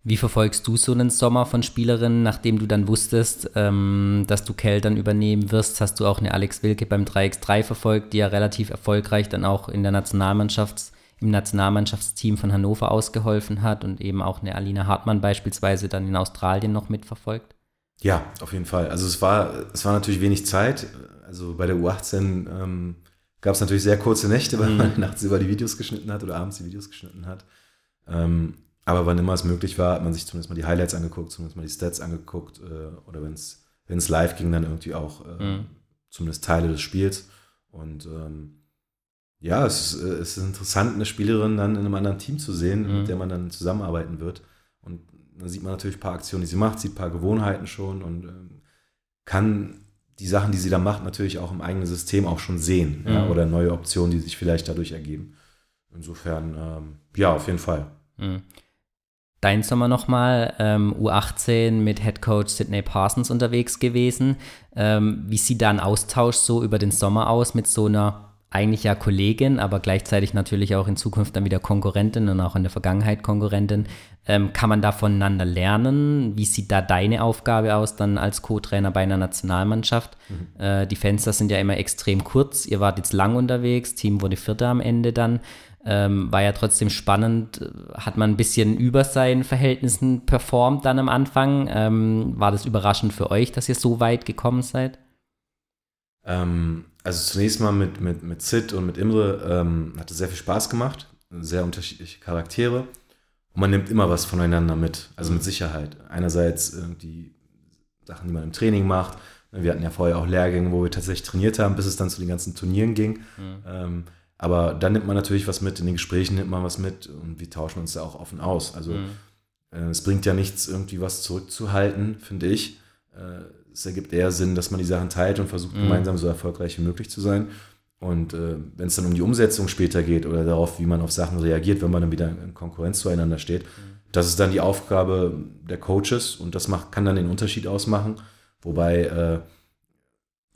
Wie verfolgst du so einen Sommer von Spielerinnen, nachdem du dann wusstest, ähm, dass du Kell dann übernehmen wirst? Hast du auch eine Alex Wilke beim 3x3 verfolgt, die ja relativ erfolgreich dann auch in der Nationalmannschafts- im Nationalmannschaftsteam von Hannover ausgeholfen hat und eben auch eine Alina Hartmann beispielsweise dann in Australien noch mitverfolgt? Ja, auf jeden Fall. Also es war, es war natürlich wenig Zeit. Also bei der U18 ähm, gab es natürlich sehr kurze Nächte, weil mhm. man nachts über die Videos geschnitten hat oder abends die Videos geschnitten hat. Ähm, aber wann immer es möglich war, hat man sich zumindest mal die Highlights angeguckt, zumindest mal die Stats angeguckt äh, oder wenn es live ging, dann irgendwie auch äh, mhm. zumindest Teile des Spiels. Und ähm, ja, es ist, äh, es ist interessant, eine Spielerin dann in einem anderen Team zu sehen, mhm. mit der man dann zusammenarbeiten wird. Und dann sieht man natürlich ein paar Aktionen, die sie macht, sieht ein paar Gewohnheiten schon und ähm, kann die Sachen, die sie da macht, natürlich auch im eigenen System auch schon sehen. Mhm. Ja, oder neue Optionen, die sich vielleicht dadurch ergeben. Insofern, ähm, ja, auf jeden Fall. Mhm dein Sommer nochmal, ähm, U18 mit Head Coach Sidney Parsons unterwegs gewesen. Ähm, wie sieht da ein Austausch so über den Sommer aus mit so einer eigentlich ja Kollegin, aber gleichzeitig natürlich auch in Zukunft dann wieder Konkurrentin und auch in der Vergangenheit Konkurrentin. Ähm, kann man da voneinander lernen? Wie sieht da deine Aufgabe aus dann als Co-Trainer bei einer Nationalmannschaft? Mhm. Äh, die Fenster sind ja immer extrem kurz. Ihr wart jetzt lang unterwegs, Team wurde Vierter am Ende dann. Ähm, war ja trotzdem spannend, hat man ein bisschen über seinen Verhältnissen performt dann am Anfang. Ähm, war das überraschend für euch, dass ihr so weit gekommen seid? Ähm, also zunächst mal mit, mit, mit Sid und mit Imre ähm, hat es sehr viel Spaß gemacht. Sehr unterschiedliche Charaktere. Und man nimmt immer was voneinander mit, also mit Sicherheit. Einerseits die Sachen, die man im Training macht. Wir hatten ja vorher auch Lehrgänge, wo wir tatsächlich trainiert haben, bis es dann zu den ganzen Turnieren ging. Mhm. Ähm, aber dann nimmt man natürlich was mit, in den Gesprächen nimmt man was mit und wir tauschen uns da auch offen aus. Also mhm. äh, es bringt ja nichts, irgendwie was zurückzuhalten, finde ich. Äh, es ergibt eher Sinn, dass man die Sachen teilt und versucht, mhm. gemeinsam so erfolgreich wie möglich zu sein. Und äh, wenn es dann um die Umsetzung später geht oder darauf, wie man auf Sachen reagiert, wenn man dann wieder in Konkurrenz zueinander steht, mhm. das ist dann die Aufgabe der Coaches und das macht, kann dann den Unterschied ausmachen. Wobei äh,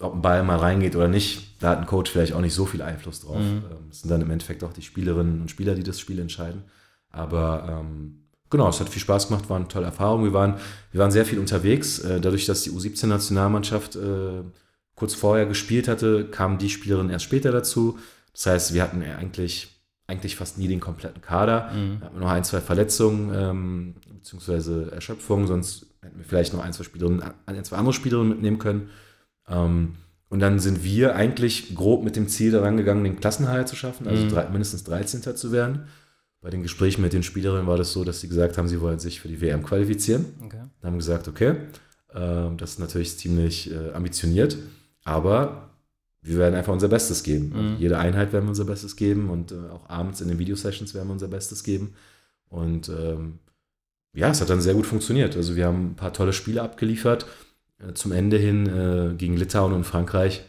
ob ein Ball mal reingeht oder nicht, da hat ein Coach vielleicht auch nicht so viel Einfluss drauf. Mhm. Ähm, es sind dann im Endeffekt auch die Spielerinnen und Spieler, die das Spiel entscheiden. Aber ähm, genau, es hat viel Spaß gemacht, war eine tolle Erfahrung. Wir waren, wir waren sehr viel unterwegs. Äh, dadurch, dass die U17-Nationalmannschaft äh, kurz vorher gespielt hatte, kamen die Spielerinnen erst später dazu. Das heißt, wir hatten eigentlich, eigentlich fast nie den kompletten Kader. Mhm. Wir hatten noch ein, zwei Verletzungen ähm, beziehungsweise Erschöpfungen, sonst hätten wir vielleicht noch ein, zwei Spielerinnen, ein, zwei andere Spielerinnen mitnehmen können. Ähm, und dann sind wir eigentlich grob mit dem Ziel daran gegangen, den Klassenhalt zu schaffen, also mhm. drei, mindestens 13. zu werden. Bei den Gesprächen mit den Spielerinnen war das so, dass sie gesagt haben, sie wollen sich für die WM qualifizieren. Okay. Dann haben wir gesagt, okay, äh, das ist natürlich ziemlich äh, ambitioniert, aber wir werden einfach unser Bestes geben. Mhm. jede Einheit werden wir unser Bestes geben und äh, auch abends in den Videosessions werden wir unser Bestes geben. Und ähm, ja, es hat dann sehr gut funktioniert. Also wir haben ein paar tolle Spiele abgeliefert. Äh, zum Ende hin äh, gegen Litauen und Frankreich.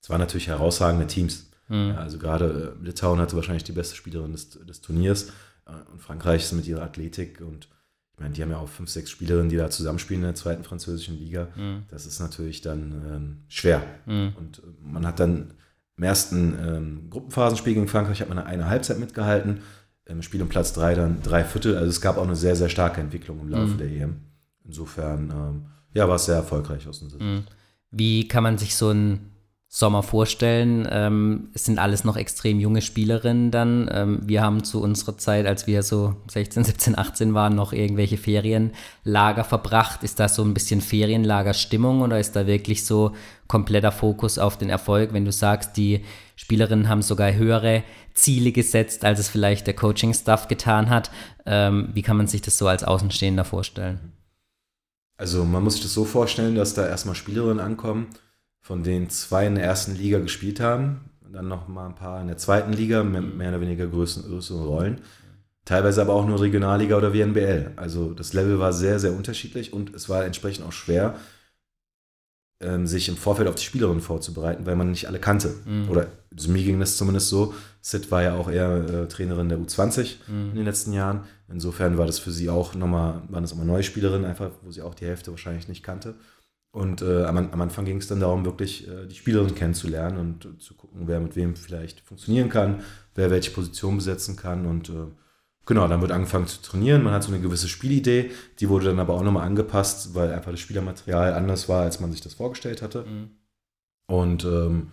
Es waren natürlich herausragende Teams. Mhm. Ja, also gerade äh, Litauen hatte wahrscheinlich die beste Spielerin des, des Turniers äh, und Frankreich ist mit ihrer Athletik und ich meine, die haben ja auch fünf, sechs Spielerinnen, die da zusammenspielen in der zweiten französischen Liga. Mhm. Das ist natürlich dann ähm, schwer. Mhm. Und äh, man hat dann im ersten ähm, Gruppenphasenspiel gegen Frankreich hat man eine Halbzeit mitgehalten. Im Spiel um Platz drei dann drei Viertel. Also es gab auch eine sehr, sehr starke Entwicklung im Laufe mhm. der EM. Insofern ähm, ja, war es sehr erfolgreich aus unserer Sicht. Mhm. Wie kann man sich so ein, Sommer vorstellen. Ähm, es sind alles noch extrem junge Spielerinnen dann. Ähm, wir haben zu unserer Zeit, als wir so 16, 17, 18 waren, noch irgendwelche Ferienlager verbracht. Ist das so ein bisschen Ferienlagerstimmung oder ist da wirklich so kompletter Fokus auf den Erfolg, wenn du sagst, die Spielerinnen haben sogar höhere Ziele gesetzt, als es vielleicht der Coaching-Staff getan hat? Ähm, wie kann man sich das so als Außenstehender vorstellen? Also man muss sich das so vorstellen, dass da erstmal Spielerinnen ankommen, von denen zwei in der ersten Liga gespielt haben, dann noch mal ein paar in der zweiten Liga, mehr, mehr oder weniger größere, größere Rollen. Teilweise aber auch nur Regionalliga oder WNBL. Also das Level war sehr, sehr unterschiedlich und es war entsprechend auch schwer, ähm, sich im Vorfeld auf die Spielerin vorzubereiten, weil man nicht alle kannte. Mhm. Oder also mir ging das zumindest so. Sid war ja auch eher äh, Trainerin der U20 mhm. in den letzten Jahren. Insofern war das für sie auch nochmal, waren das immer neue Spielerinnen, einfach, wo sie auch die Hälfte wahrscheinlich nicht kannte. Und äh, am, am, Anfang ging es dann darum, wirklich äh, die Spielerin kennenzulernen und äh, zu gucken, wer mit wem vielleicht funktionieren kann, wer welche Position besetzen kann. Und äh, genau, dann wird angefangen zu trainieren. Man hat so eine gewisse Spielidee, die wurde dann aber auch nochmal angepasst, weil einfach das Spielermaterial anders war, als man sich das vorgestellt hatte. Mhm. Und ähm,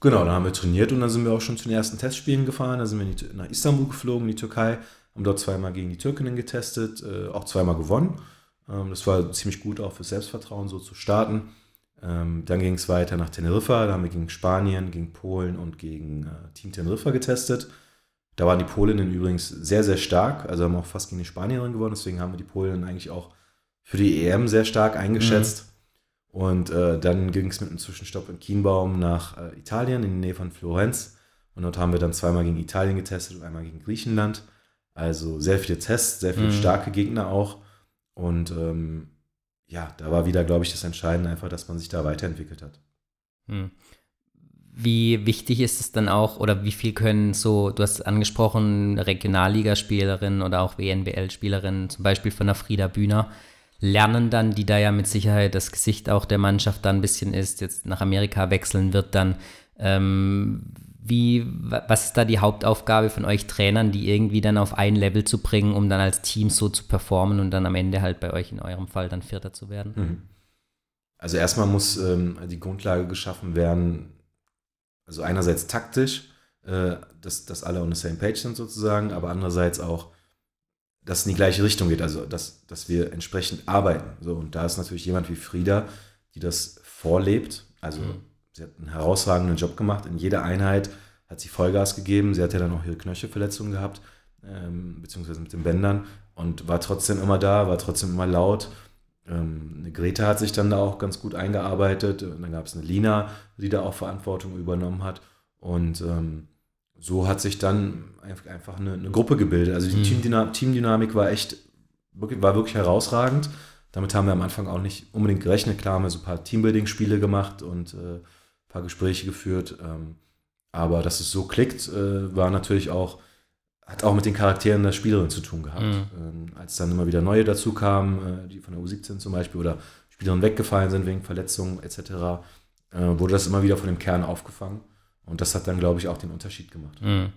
genau, dann haben wir trainiert und dann sind wir auch schon zu den ersten Testspielen gefahren. Da sind wir nach Istanbul geflogen, in die Türkei, haben dort zweimal gegen die Türkinnen getestet, äh, auch zweimal gewonnen. Ähm, das war ziemlich gut auch für Selbstvertrauen, so zu starten. Ähm, dann ging es weiter nach Teneriffa. Da haben wir gegen Spanien, gegen Polen und gegen äh, Team Teneriffa getestet. Da waren die Polinnen übrigens sehr, sehr stark. Also haben auch fast gegen die Spanierin gewonnen. Deswegen haben wir die Polinnen eigentlich auch für die EM sehr stark eingeschätzt. Mhm. Und äh, dann ging es mit einem Zwischenstopp in Kienbaum nach äh, Italien, in die Nähe von Florenz. Und dort haben wir dann zweimal gegen Italien getestet und einmal gegen Griechenland. Also sehr viele Tests, sehr viele mhm. starke Gegner auch. Und ähm, ja, da war wieder, glaube ich, das Entscheidende einfach, dass man sich da weiterentwickelt hat. Hm. Wie wichtig ist es dann auch, oder wie viel können so, du hast angesprochen, Regionalligaspielerinnen oder auch WNBL-Spielerinnen, zum Beispiel von der Frieda Bühner, lernen dann, die da ja mit Sicherheit das Gesicht auch der Mannschaft dann ein bisschen ist, jetzt nach Amerika wechseln wird, dann ähm, wie, was ist da die Hauptaufgabe von euch Trainern, die irgendwie dann auf ein Level zu bringen, um dann als Team so zu performen und dann am Ende halt bei euch in eurem Fall dann Vierter zu werden? Mhm. Also erstmal muss ähm, die Grundlage geschaffen werden, also einerseits taktisch, äh, dass, dass alle on the same page sind sozusagen, aber andererseits auch, dass es in die gleiche Richtung geht, also dass, dass wir entsprechend arbeiten. So, und da ist natürlich jemand wie Frieda, die das vorlebt, also mhm sie hat einen herausragenden Job gemacht. In jeder Einheit hat sie Vollgas gegeben. Sie hat ja dann auch ihre Knöchelverletzungen gehabt, ähm, beziehungsweise mit den Bändern und war trotzdem immer da, war trotzdem immer laut. Ähm, eine Greta hat sich dann da auch ganz gut eingearbeitet. Und dann gab es eine Lina, die da auch Verantwortung übernommen hat. Und ähm, so hat sich dann einfach eine, eine Gruppe gebildet. Also die mhm. Teamdynamik, Teamdynamik war echt, wirklich, war wirklich herausragend. Damit haben wir am Anfang auch nicht unbedingt gerechnet. Klar haben wir so ein paar Teambuilding-Spiele gemacht und äh, paar Gespräche geführt. Ähm, aber dass es so klickt, äh, war natürlich auch, hat auch mit den Charakteren der Spielerin zu tun gehabt. Mhm. Ähm, als dann immer wieder neue dazu kamen, äh, die von der U17 zum Beispiel, oder Spielerinnen weggefallen sind wegen Verletzungen etc., äh, wurde das immer wieder von dem Kern aufgefangen. Und das hat dann, glaube ich, auch den Unterschied gemacht. Mhm.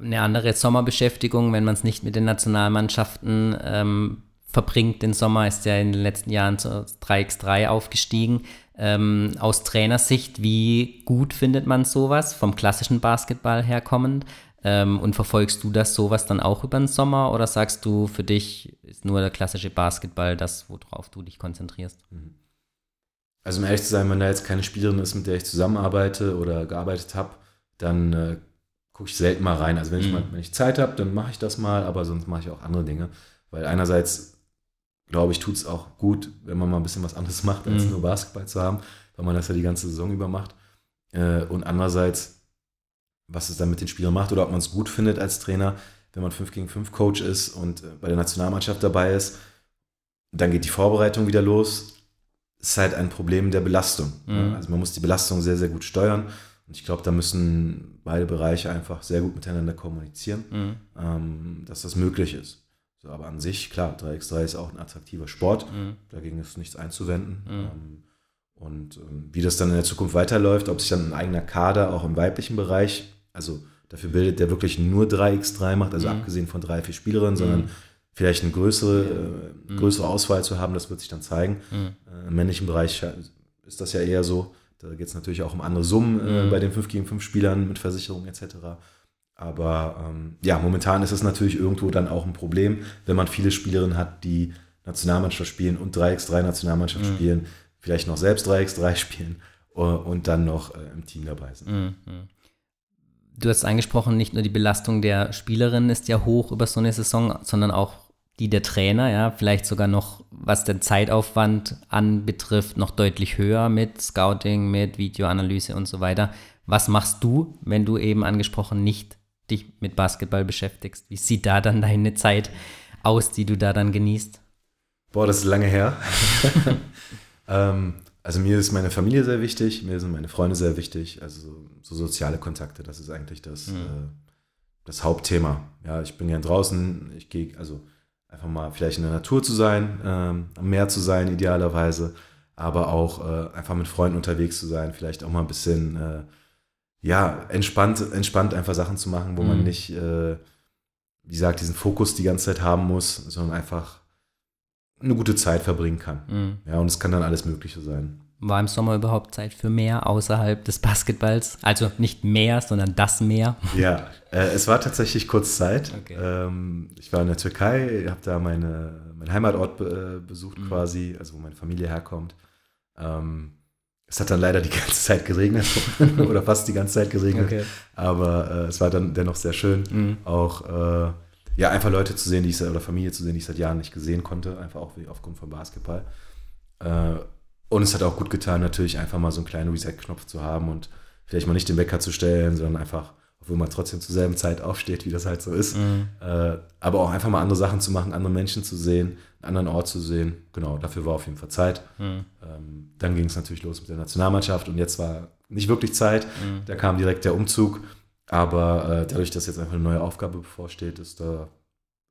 Eine andere Sommerbeschäftigung, wenn man es nicht mit den Nationalmannschaften ähm, verbringt, den Sommer ist ja in den letzten Jahren zu 3x3 aufgestiegen. Ähm, aus Trainersicht, wie gut findet man sowas, vom klassischen Basketball herkommend? Ähm, und verfolgst du das sowas dann auch über den Sommer oder sagst du, für dich ist nur der klassische Basketball das, worauf du dich konzentrierst? Mhm. Also um ehrlich zu sein, wenn da jetzt keine Spielerin ist, mit der ich zusammenarbeite oder gearbeitet habe, dann äh, gucke ich selten mal rein. Also wenn, mhm. ich, mal, wenn ich Zeit habe, dann mache ich das mal, aber sonst mache ich auch andere Dinge. Weil einerseits glaube ich, tut es auch gut, wenn man mal ein bisschen was anderes macht, als mhm. nur Basketball zu haben, weil man das ja die ganze Saison über macht. Äh, und andererseits, was es dann mit den Spielern macht oder ob man es gut findet als Trainer, wenn man 5 gegen 5 Coach ist und äh, bei der Nationalmannschaft dabei ist, dann geht die Vorbereitung wieder los. Es ist halt ein Problem der Belastung. Mhm. Also man muss die Belastung sehr, sehr gut steuern. Und ich glaube, da müssen beide Bereiche einfach sehr gut miteinander kommunizieren, mhm. ähm, dass das möglich ist. So, aber an sich, klar, 3x3 ist auch ein attraktiver Sport. Mhm. Dagegen ist nichts einzuwenden. Mhm. Ähm, und ähm, wie das dann in der Zukunft weiterläuft, ob sich dann ein eigener Kader auch im weiblichen Bereich, also dafür bildet, der wirklich nur 3x3 macht, also mhm. abgesehen von drei, vier Spielerinnen, sondern mhm. vielleicht eine größere, äh, mhm. größere Auswahl zu haben, das wird sich dann zeigen. Mhm. Äh, Im männlichen Bereich ist das ja eher so, Da geht es natürlich auch um andere Summen äh, bei den 5 gegen 5 Spielern mit Versicherung etc. Aber ähm, ja, momentan ist es natürlich irgendwo dann auch ein Problem, wenn man viele Spielerinnen hat, die Nationalmannschaft spielen und 3x3 Nationalmannschaft Mhm. spielen, vielleicht noch selbst 3x3 spielen äh, und dann noch äh, im Team dabei sind. Mhm. Du hast angesprochen, nicht nur die Belastung der Spielerin ist ja hoch über so eine Saison, sondern auch die der Trainer, ja, vielleicht sogar noch, was den Zeitaufwand anbetrifft, noch deutlich höher mit Scouting, mit Videoanalyse und so weiter. Was machst du, wenn du eben angesprochen nicht dich mit Basketball beschäftigst? Wie sieht da dann deine Zeit aus, die du da dann genießt? Boah, das ist lange her. ähm, also mir ist meine Familie sehr wichtig, mir sind meine Freunde sehr wichtig, also so, so soziale Kontakte, das ist eigentlich das, Mhm. äh, das Hauptthema. Ja, ich bin gern draußen, ich gehe, also einfach mal vielleicht in der Natur zu sein, ähm, am Meer zu sein, idealerweise, aber auch äh, einfach mit Freunden unterwegs zu sein, vielleicht auch mal ein bisschen, äh, ja, entspannt, entspannt einfach Sachen zu machen, wo man Mhm. nicht, äh, wie gesagt, diesen Fokus die ganze Zeit haben muss, sondern einfach eine gute Zeit verbringen kann. Mhm. Ja, und es kann dann alles Mögliche sein. War im Sommer überhaupt Zeit für mehr außerhalb des Basketballs? Also nicht mehr, sondern das Meer. Ja, äh, es war tatsächlich kurz Zeit. Okay. Ähm, ich war in der Türkei, habe da meine, meinen Heimatort be äh, besucht Mhm. quasi, also wo meine Familie herkommt. Ähm, es hat dann leider die ganze Zeit geregnet oder fast die ganze Zeit geregnet, aber äh, es war dann dennoch sehr schön, Mhm. auch äh, ja einfach Leute zu sehen, die ich oder Familie zu sehen, die ich seit Jahren nicht gesehen konnte, einfach auch wie aufgrund von Basketball. Äh, und es hat auch gut getan, natürlich einfach mal so einen kleinen Reset-Knopf zu haben und vielleicht mal nicht den Wecker zu stellen, sondern einfach, obwohl man trotzdem zur selben Zeit aufsteht, wie das halt so ist, Mhm. äh, aber auch einfach mal andere Sachen zu machen, andere Menschen zu sehen, anderen Ort zu sehen. Genau, dafür war auf jeden Fall Zeit. Mhm. Ähm, dann ging es natürlich los mit der Nationalmannschaft und jetzt war nicht wirklich Zeit. Mhm. Da kam direkt der Umzug. Aber äh, dadurch, dass jetzt einfach eine neue Aufgabe bevorsteht, ist da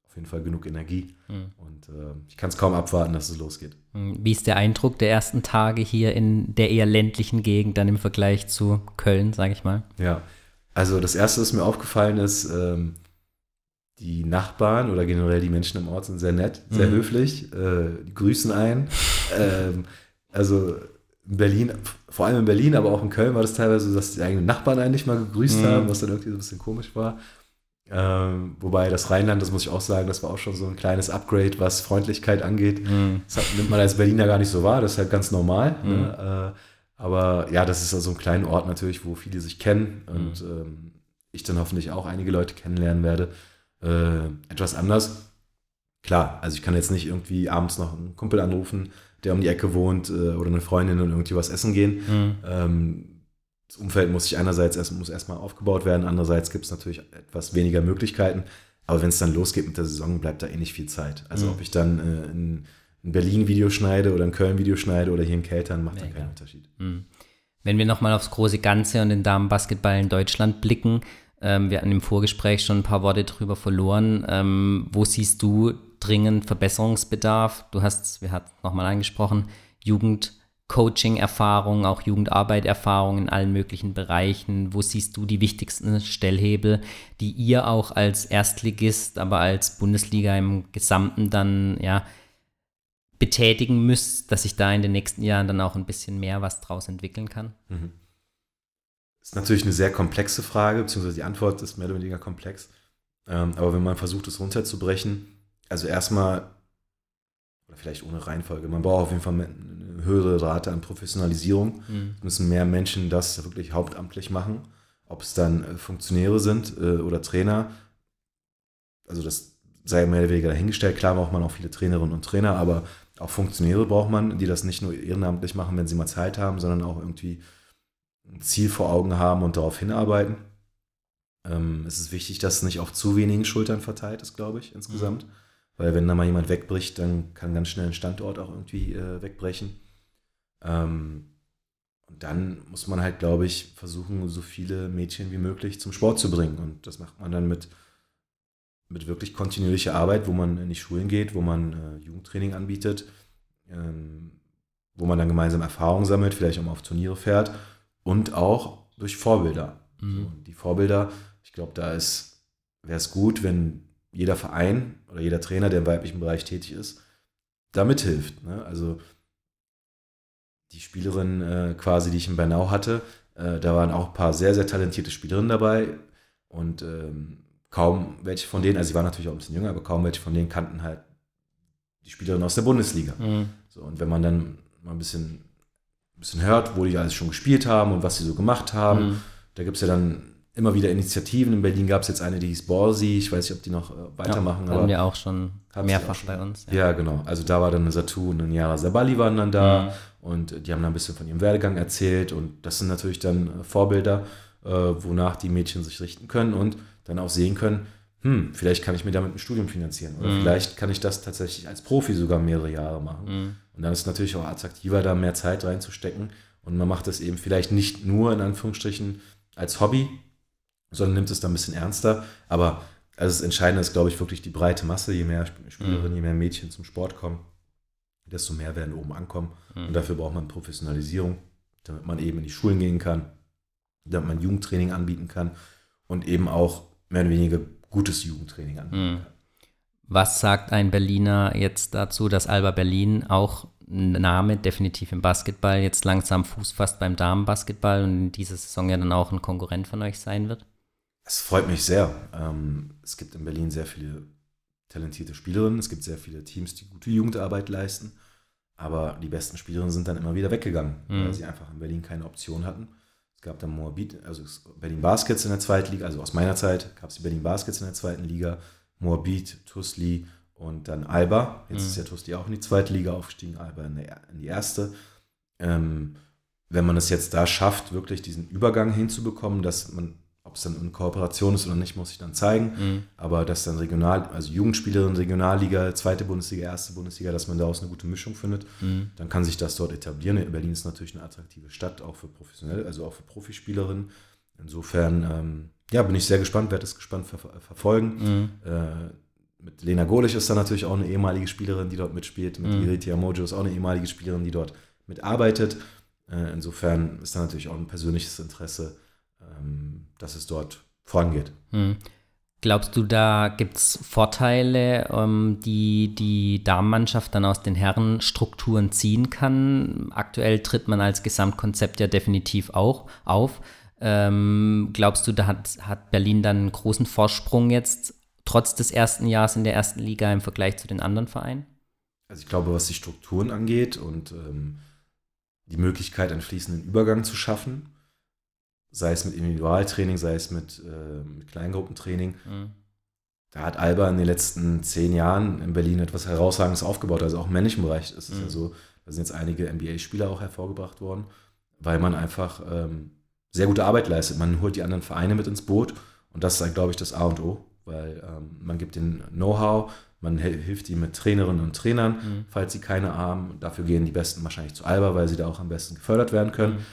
auf jeden Fall genug Energie. Mhm. Und äh, ich kann es kaum abwarten, dass es losgeht. Wie ist der Eindruck der ersten Tage hier in der eher ländlichen Gegend dann im Vergleich zu Köln, sage ich mal? Ja, also das Erste, was mir aufgefallen ist, ähm, die Nachbarn oder generell die Menschen im Ort sind sehr nett, sehr Mhm. höflich, äh, die grüßen ein. ähm, also in Berlin, vor allem in Berlin, aber auch in Köln war das teilweise so, dass die eigenen Nachbarn einen nicht mal gegrüßt Mhm. haben, was dann irgendwie so ein bisschen komisch war. Ähm, wobei das Rheinland, das muss ich auch sagen, das war auch schon so ein kleines Upgrade, was Freundlichkeit angeht. Das hat, nimmt man als Berliner gar nicht so wahr, das ist halt ganz normal. Mhm. Ne? Äh, aber ja, das ist also ein kleiner Ort natürlich, wo viele sich kennen und ähm, ich dann hoffentlich auch einige Leute kennenlernen werde. Äh, etwas anders. Klar, also ich kann jetzt nicht irgendwie abends noch einen Kumpel anrufen, der um die Ecke wohnt äh, oder eine Freundin und irgendwie was essen gehen. Mhm. Ähm, das Umfeld muss sich einerseits erst, muss erstmal aufgebaut werden, andererseits gibt es natürlich etwas weniger Möglichkeiten. Aber wenn es dann losgeht mit der Saison, bleibt da eh nicht viel Zeit. Also Mhm. ob ich dann äh, in, in Berlin Video schneide oder in Köln Video schneide oder hier in Keltern, macht dann Mega. keinen Unterschied. Mhm. Wenn wir nochmal aufs große Ganze und den Damenbasketball in Deutschland blicken, ähm, wir hatten im Vorgespräch schon ein paar Worte drüber verloren. Ähm, wo siehst du dringend Verbesserungsbedarf? Du hast, wir hatten nochmal angesprochen, Jugendcoaching-Erfahrung, auch Jugendarbeit-Erfahrung in allen möglichen Bereichen. Wo siehst du die wichtigsten Stellhebel, die ihr auch als Erstligist, aber als Bundesliga im Gesamten dann, ja, betätigen müsst, dass sich da in den nächsten Jahren dann auch ein bisschen mehr was draus entwickeln kann? Mhm. Ist natürlich eine sehr komplexe Frage, beziehungsweise die Antwort ist mehr oder weniger komplex. Ähm, aber wenn man versucht, es runterzubrechen, also erstmal, oder vielleicht ohne Reihenfolge, man braucht auf jeden Fall eine höhere Rate an Professionalisierung. Mhm. Es müssen mehr Menschen das wirklich hauptamtlich machen. Ob es dann äh, Funktionäre sind äh, oder Trainer. Also das sei mehr oder weniger dahingestellt. Klar braucht man auch viele Trainerinnen und Trainer, aber auch Funktionäre braucht man, die das nicht nur ehrenamtlich machen, wenn sie mal Zeit haben, sondern auch irgendwie ein Ziel vor Augen haben und darauf hinarbeiten. Ähm, es ist wichtig, dass es nicht auf zu wenigen Schultern verteilt ist, glaube ich, insgesamt. Weil wenn da mal jemand wegbricht, dann kann ganz schnell ein Standort auch irgendwie äh, wegbrechen. Ähm, und dann muss man halt, glaube ich, versuchen, so viele Mädchen wie möglich zum Sport zu bringen. Und das macht man dann mit, mit wirklich kontinuierlicher Arbeit, wo man in die Schulen geht, wo man äh, Jugendtraining anbietet, ähm, wo man dann gemeinsam Erfahrungen sammelt, vielleicht auch mal auf Turniere fährt und auch durch Vorbilder. Mhm. So, und die Vorbilder, ich glaube, da ist, wäre es gut, wenn jeder Verein oder jeder Trainer, der im weiblichen Bereich tätig ist, da mithilft. Ne? Also die Spielerin äh, quasi, die ich in Bernau hatte, äh, da waren auch ein paar sehr, sehr talentierte Spielerinnen dabei und ähm, kaum welche von denen, also sie waren natürlich auch ein bisschen jünger, aber kaum welche von denen kannten halt die Spielerinnen aus der Bundesliga. Mhm. So, und wenn man dann mal ein bisschen, ein bisschen hört, wo die alles schon gespielt haben und was sie so gemacht haben, mhm. da gibt es ja dann immer wieder Initiativen. In Berlin gab es jetzt eine, die hieß Borsi. Ich weiß nicht, ob die noch äh, weitermachen. Ja, haben wir auch schon mehrfach bei uns. Ja. ja. genau. Also da war dann eine Satu und eine Yara Sabali waren dann da. Mhm. Und die haben dann ein bisschen von ihrem Werdegang erzählt. Und das sind natürlich dann äh, Vorbilder, äh, wonach die Mädchen sich richten können und dann auch sehen können, hm, vielleicht kann ich mir damit ein Studium finanzieren. Oder mhm. vielleicht kann ich das tatsächlich als Profi sogar mehrere Jahre machen. Mhm. Und dann ist es natürlich auch attraktiver, da mehr Zeit reinzustecken. Und man macht das eben vielleicht nicht nur in Anführungsstrichen als Hobby, sondern nimmt es dann ein bisschen ernster. Aber also das Entscheidende ist, glaube ich, wirklich die breite Masse. Je mehr Spielerinnen, mhm. je mehr Mädchen zum Sport kommen, desto mehr werden oben ankommen. Mhm. Und dafür braucht man Professionalisierung, damit man eben in die Schulen gehen kann, damit man Jugendtraining anbieten kann und eben auch mehr oder weniger gutes Jugendtraining anbieten mhm. kann. Was sagt ein Berliner jetzt dazu, dass Alba Berlin auch ein Name definitiv im Basketball jetzt langsam Fuß fasst beim Damenbasketball und in dieser Saison ja dann auch ein Konkurrent von euch sein wird? Es freut mich sehr. Ähm, es gibt in Berlin sehr viele talentierte Spielerinnen. Es gibt sehr viele Teams, die gute Jugendarbeit leisten. Aber die besten Spielerinnen sind dann immer wieder weggegangen, mhm. weil sie einfach in Berlin keine Option hatten. Es gab dann Moabit, also Berlin Baskets in der zweiten Liga, also aus meiner Zeit gab es die Berlin Baskets in der zweiten Liga, Moabit, Tusli und dann Alba. Jetzt mhm. ist ja Tusli auch in die zweite Liga aufgestiegen, Alba in, der, in die erste. Ähm, wenn man es jetzt da schafft, wirklich diesen Übergang hinzubekommen, dass man ob es dann in Kooperation ist oder nicht, muss ich dann zeigen. Mhm. Aber dass dann Regional, also Jugendspielerin, Regionalliga, zweite Bundesliga, erste Bundesliga, dass man daraus eine gute Mischung findet, mhm. dann kann sich das dort etablieren. Berlin ist natürlich eine attraktive Stadt, auch für professionell, also auch für Profispielerinnen. Insofern, ähm, ja, bin ich sehr gespannt, werde es gespannt ver verfolgen. Mhm. Äh, mit Lena Golich ist da natürlich auch eine ehemalige Spielerin, die dort mitspielt. Mit mhm. Iritia Mojo ist auch eine ehemalige Spielerin, die dort mitarbeitet. Äh, insofern ist da natürlich auch ein persönliches Interesse ähm, dass es dort vorangeht. Hm. Glaubst du, da gibt es Vorteile, ähm, die die Damenmannschaft dann aus den Herrenstrukturen ziehen kann? Aktuell tritt man als Gesamtkonzept ja definitiv auch auf. Ähm, glaubst du, da hat, hat Berlin dann einen großen Vorsprung jetzt, trotz des ersten Jahres in der ersten Liga im Vergleich zu den anderen Vereinen? Also ich glaube, was die Strukturen angeht und ähm, die Möglichkeit, einen fließenden Übergang zu schaffen, sei es mit Individualtraining, sei es mit, äh, mit Kleingruppentraining. Mhm. Da hat Alba in den letzten zehn Jahren in Berlin etwas Herausragendes aufgebaut. Also auch im männlichen Bereich ist es mhm. ja so, da sind jetzt einige NBA-Spieler auch hervorgebracht worden, weil man einfach ähm, sehr gute Arbeit leistet. Man holt die anderen Vereine mit ins Boot und das ist, dann, glaube ich, das A und O, weil ähm, man gibt den Know-how, man hilft ihnen mit Trainerinnen und Trainern, mhm. falls sie keine haben. Dafür gehen die Besten wahrscheinlich zu Alba, weil sie da auch am besten gefördert werden können. Mhm.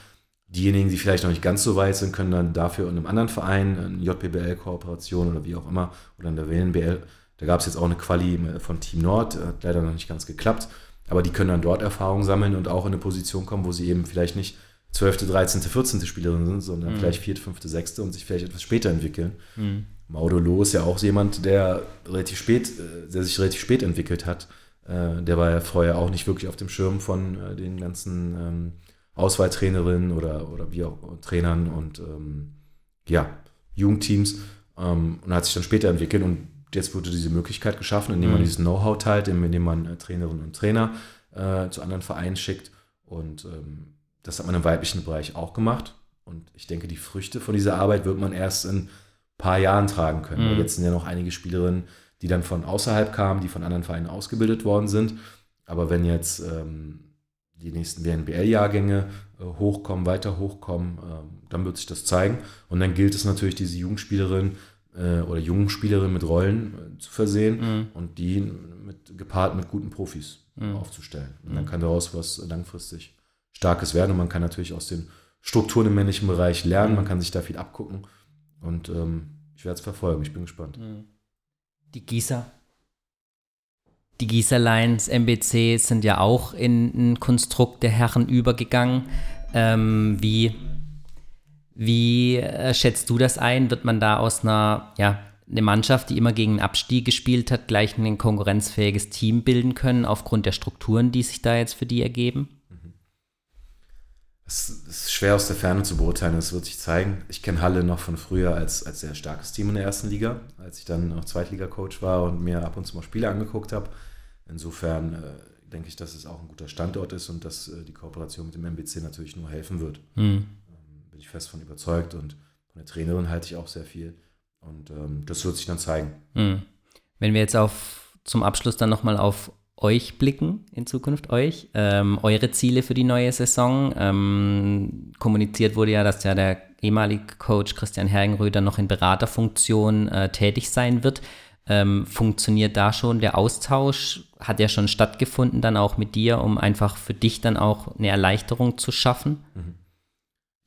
Diejenigen, die vielleicht noch nicht ganz so weit sind, können dann dafür in einem anderen Verein, eine JPBL-Kooperation oder wie auch immer, oder in der WNBL, da gab es jetzt auch eine Quali von Team Nord, hat leider noch nicht ganz geklappt, aber die können dann dort Erfahrung sammeln und auch in eine Position kommen, wo sie eben vielleicht nicht 12., 13., 14. Spielerin sind, sondern mhm. vielleicht 4., 5., 6. und sich vielleicht etwas später entwickeln. Mhm. Maudolo ist ja auch jemand, der relativ spät, äh, der sich relativ spät entwickelt hat. Äh, der war ja vorher auch nicht wirklich auf dem Schirm von äh, den ganzen ähm, Auswahltrainerinnen oder, oder wie auch Trainern und ähm, ja, Jugendteams ähm, und hat sich dann später entwickelt und jetzt wurde diese Möglichkeit geschaffen, indem man mhm. dieses Know-how teilt, indem man Trainerinnen und Trainer äh, zu anderen Vereinen schickt und ähm, das hat man im weiblichen Bereich auch gemacht und ich denke, die Früchte von dieser Arbeit wird man erst in ein paar Jahren tragen können. Mhm. Jetzt sind ja noch einige Spielerinnen, die dann von außerhalb kamen, die von anderen Vereinen ausgebildet worden sind. Aber wenn jetzt ähm, die nächsten WNBL-Jahrgänge äh, hochkommen, weiter hochkommen, äh, dann wird sich das zeigen. Und dann gilt es natürlich, diese Jugendspielerin äh, oder jungen Spielerin mit Rollen äh, zu versehen mhm. und die mit, gepaart mit guten Profis mhm. aufzustellen. Und dann mhm. kann daraus was langfristig Starkes werden und man kann natürlich aus den Strukturen im männlichen Bereich lernen, man kann sich da viel abgucken und ähm, ich werde es verfolgen, ich bin gespannt. Mhm. Die Gießer die Gießer Lions MBC sind ja auch in ein Konstrukt der Herren übergegangen. Ähm, wie wie äh, schätzt du das ein? Wird man da aus einer, ja, eine Mannschaft, die immer gegen einen Abstieg gespielt hat, gleich ein konkurrenzfähiges Team bilden können, aufgrund der Strukturen, die sich da jetzt für die ergeben? Es ist schwer aus der Ferne zu beurteilen, das wird sich zeigen. Ich kenne Halle noch von früher als, als sehr starkes Team in der ersten Liga, als ich dann noch Zweitliga-Coach war und mir ab und zu mal Spiele angeguckt habe. Insofern äh, denke ich, dass es auch ein guter Standort ist und dass äh, die Kooperation mit dem MBC natürlich nur helfen wird. Mhm. Ähm, bin ich fest von überzeugt und von der Trainerin halte ich auch sehr viel. Und ähm, das wird sich dann zeigen. Mhm. Wenn wir jetzt auf zum Abschluss dann nochmal auf euch blicken in Zukunft, euch, ähm, eure Ziele für die neue Saison. Ähm, kommuniziert wurde ja, dass ja der ehemalige Coach Christian Hergenröder noch in Beraterfunktion äh, tätig sein wird. Ähm, funktioniert da schon der Austausch? Hat der schon stattgefunden dann auch mit dir, um einfach für dich dann auch eine Erleichterung zu schaffen? Mhm.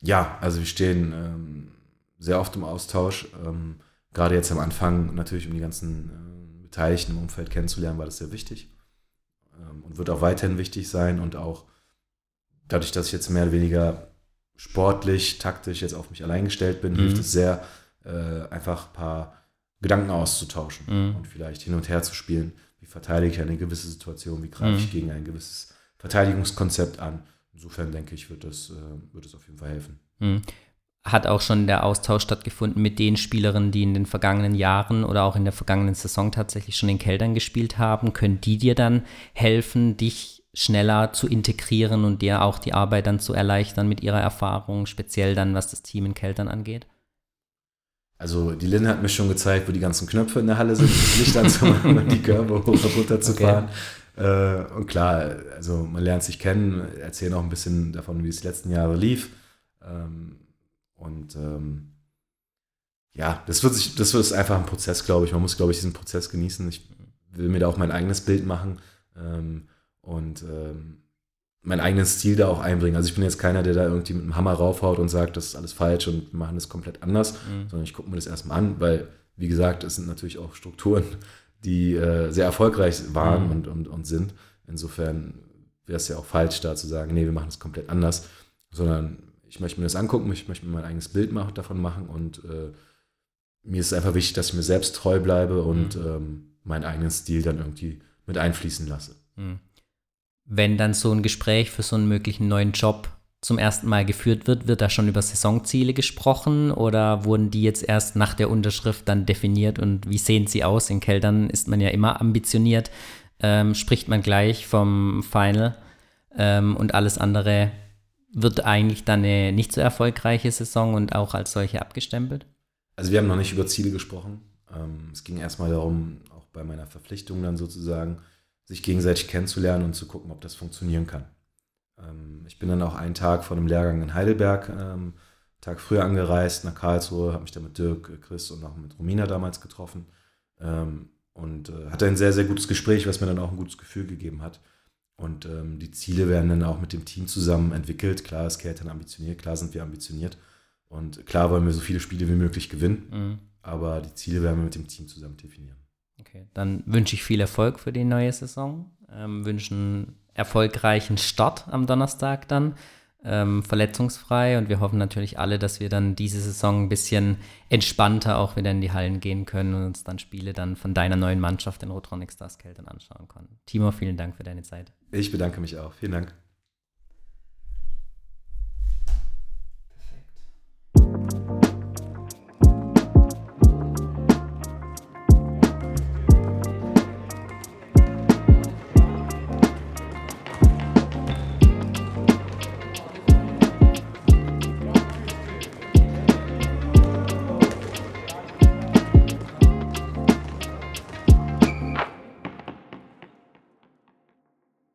Ja, also wir stehen ähm, sehr oft im Austausch. Ähm, gerade jetzt am Anfang natürlich, um die ganzen äh, Beteiligten im Umfeld kennenzulernen, war das sehr wichtig und wird auch weiterhin wichtig sein und auch dadurch, dass ich jetzt mehr oder weniger sportlich, taktisch jetzt auf mich allein gestellt bin, mhm. hilft es sehr, äh, einfach ein paar Gedanken auszutauschen mhm. und vielleicht hin und her zu spielen. Wie verteidige ich eine gewisse Situation, wie greife mhm. ich gegen ein gewisses Verteidigungskonzept an. Insofern denke ich, wird das, äh, wird das auf jeden Fall helfen. Hat auch schon der Austausch stattgefunden mit den Spielerinnen, die in den vergangenen Jahren oder auch in der vergangenen Saison tatsächlich schon in Keltern gespielt haben. Können die dir dann helfen, dich schneller zu integrieren und dir auch die Arbeit dann zu erleichtern mit ihrer Erfahrung, speziell dann, was das Team in Keltern angeht? Also die Lynn hat mir schon gezeigt, wo die ganzen Knöpfe in der Halle sind, das Licht anzumachen und die Körper hoch und runter zu fahren. Okay. Äh, und klar, also man lernt sich kennen, erzählen auch ein bisschen davon, wie es die letzten Jahre lief. Ähm, und ähm, ja, das wird sich, das wird einfach ein Prozess, glaube ich. Man muss, glaube ich, diesen Prozess genießen. Ich will mir da auch mein eigenes Bild machen ähm, und ähm, mein eigenes Stil da auch einbringen. Also ich bin jetzt keiner, der da irgendwie mit einem Hammer raufhaut und sagt, das ist alles falsch und wir machen das komplett anders, mhm. sondern ich gucke mir das erstmal an, weil, wie gesagt, es sind natürlich auch Strukturen, die äh, sehr erfolgreich waren mhm. und, und, und sind. Insofern wäre es ja auch falsch, da zu sagen, nee, wir machen es komplett anders, sondern ich möchte mir das angucken, ich möchte mir mein eigenes Bild machen, davon machen und äh, mir ist es einfach wichtig, dass ich mir selbst treu bleibe und mhm. ähm, meinen eigenen Stil dann irgendwie mit einfließen lasse. Mhm. Wenn dann so ein Gespräch für so einen möglichen neuen Job zum ersten Mal geführt wird, wird da schon über Saisonziele gesprochen oder wurden die jetzt erst nach der Unterschrift dann definiert und wie sehen sie aus? In Keltern ist man ja immer ambitioniert, ähm, spricht man gleich vom Final ähm, und alles andere wird eigentlich dann eine nicht so erfolgreiche Saison und auch als solche abgestempelt? Also wir haben noch nicht über Ziele gesprochen. Ähm, es ging erstmal darum, auch bei meiner Verpflichtung dann sozusagen, sich gegenseitig kennenzulernen und zu gucken, ob das funktionieren kann. Ähm, ich bin dann auch einen Tag vor einem Lehrgang in Heidelberg, ähm, Tag früher angereist nach Karlsruhe, habe mich dann mit Dirk, Chris und auch mit Romina damals getroffen und äh, hatte ein sehr, sehr gutes Gespräch, was mir dann auch ein gutes Gefühl gegeben hat. Und ähm, die Ziele werden dann auch mit dem Team zusammen entwickelt. Klar ist Keltern ambitioniert, klar sind wir ambitioniert. Und klar wollen wir so viele Spiele wie möglich gewinnen. Mhm. Aber die Ziele werden wir mit dem Team zusammen definieren. Okay, dann wünsche ich viel Erfolg für die neue Saison. Ähm, wünschen erfolgreichen Start am Donnerstag dann ähm, verletzungsfrei und wir hoffen natürlich alle, dass wir dann diese Saison ein bisschen entspannter auch wieder in die Hallen gehen können und uns dann Spiele dann von deiner neuen Mannschaft, den Rotronic Stars Keltern, anschauen können. Timo, vielen Dank für deine Zeit. Ich bedanke mich auch. Vielen Dank.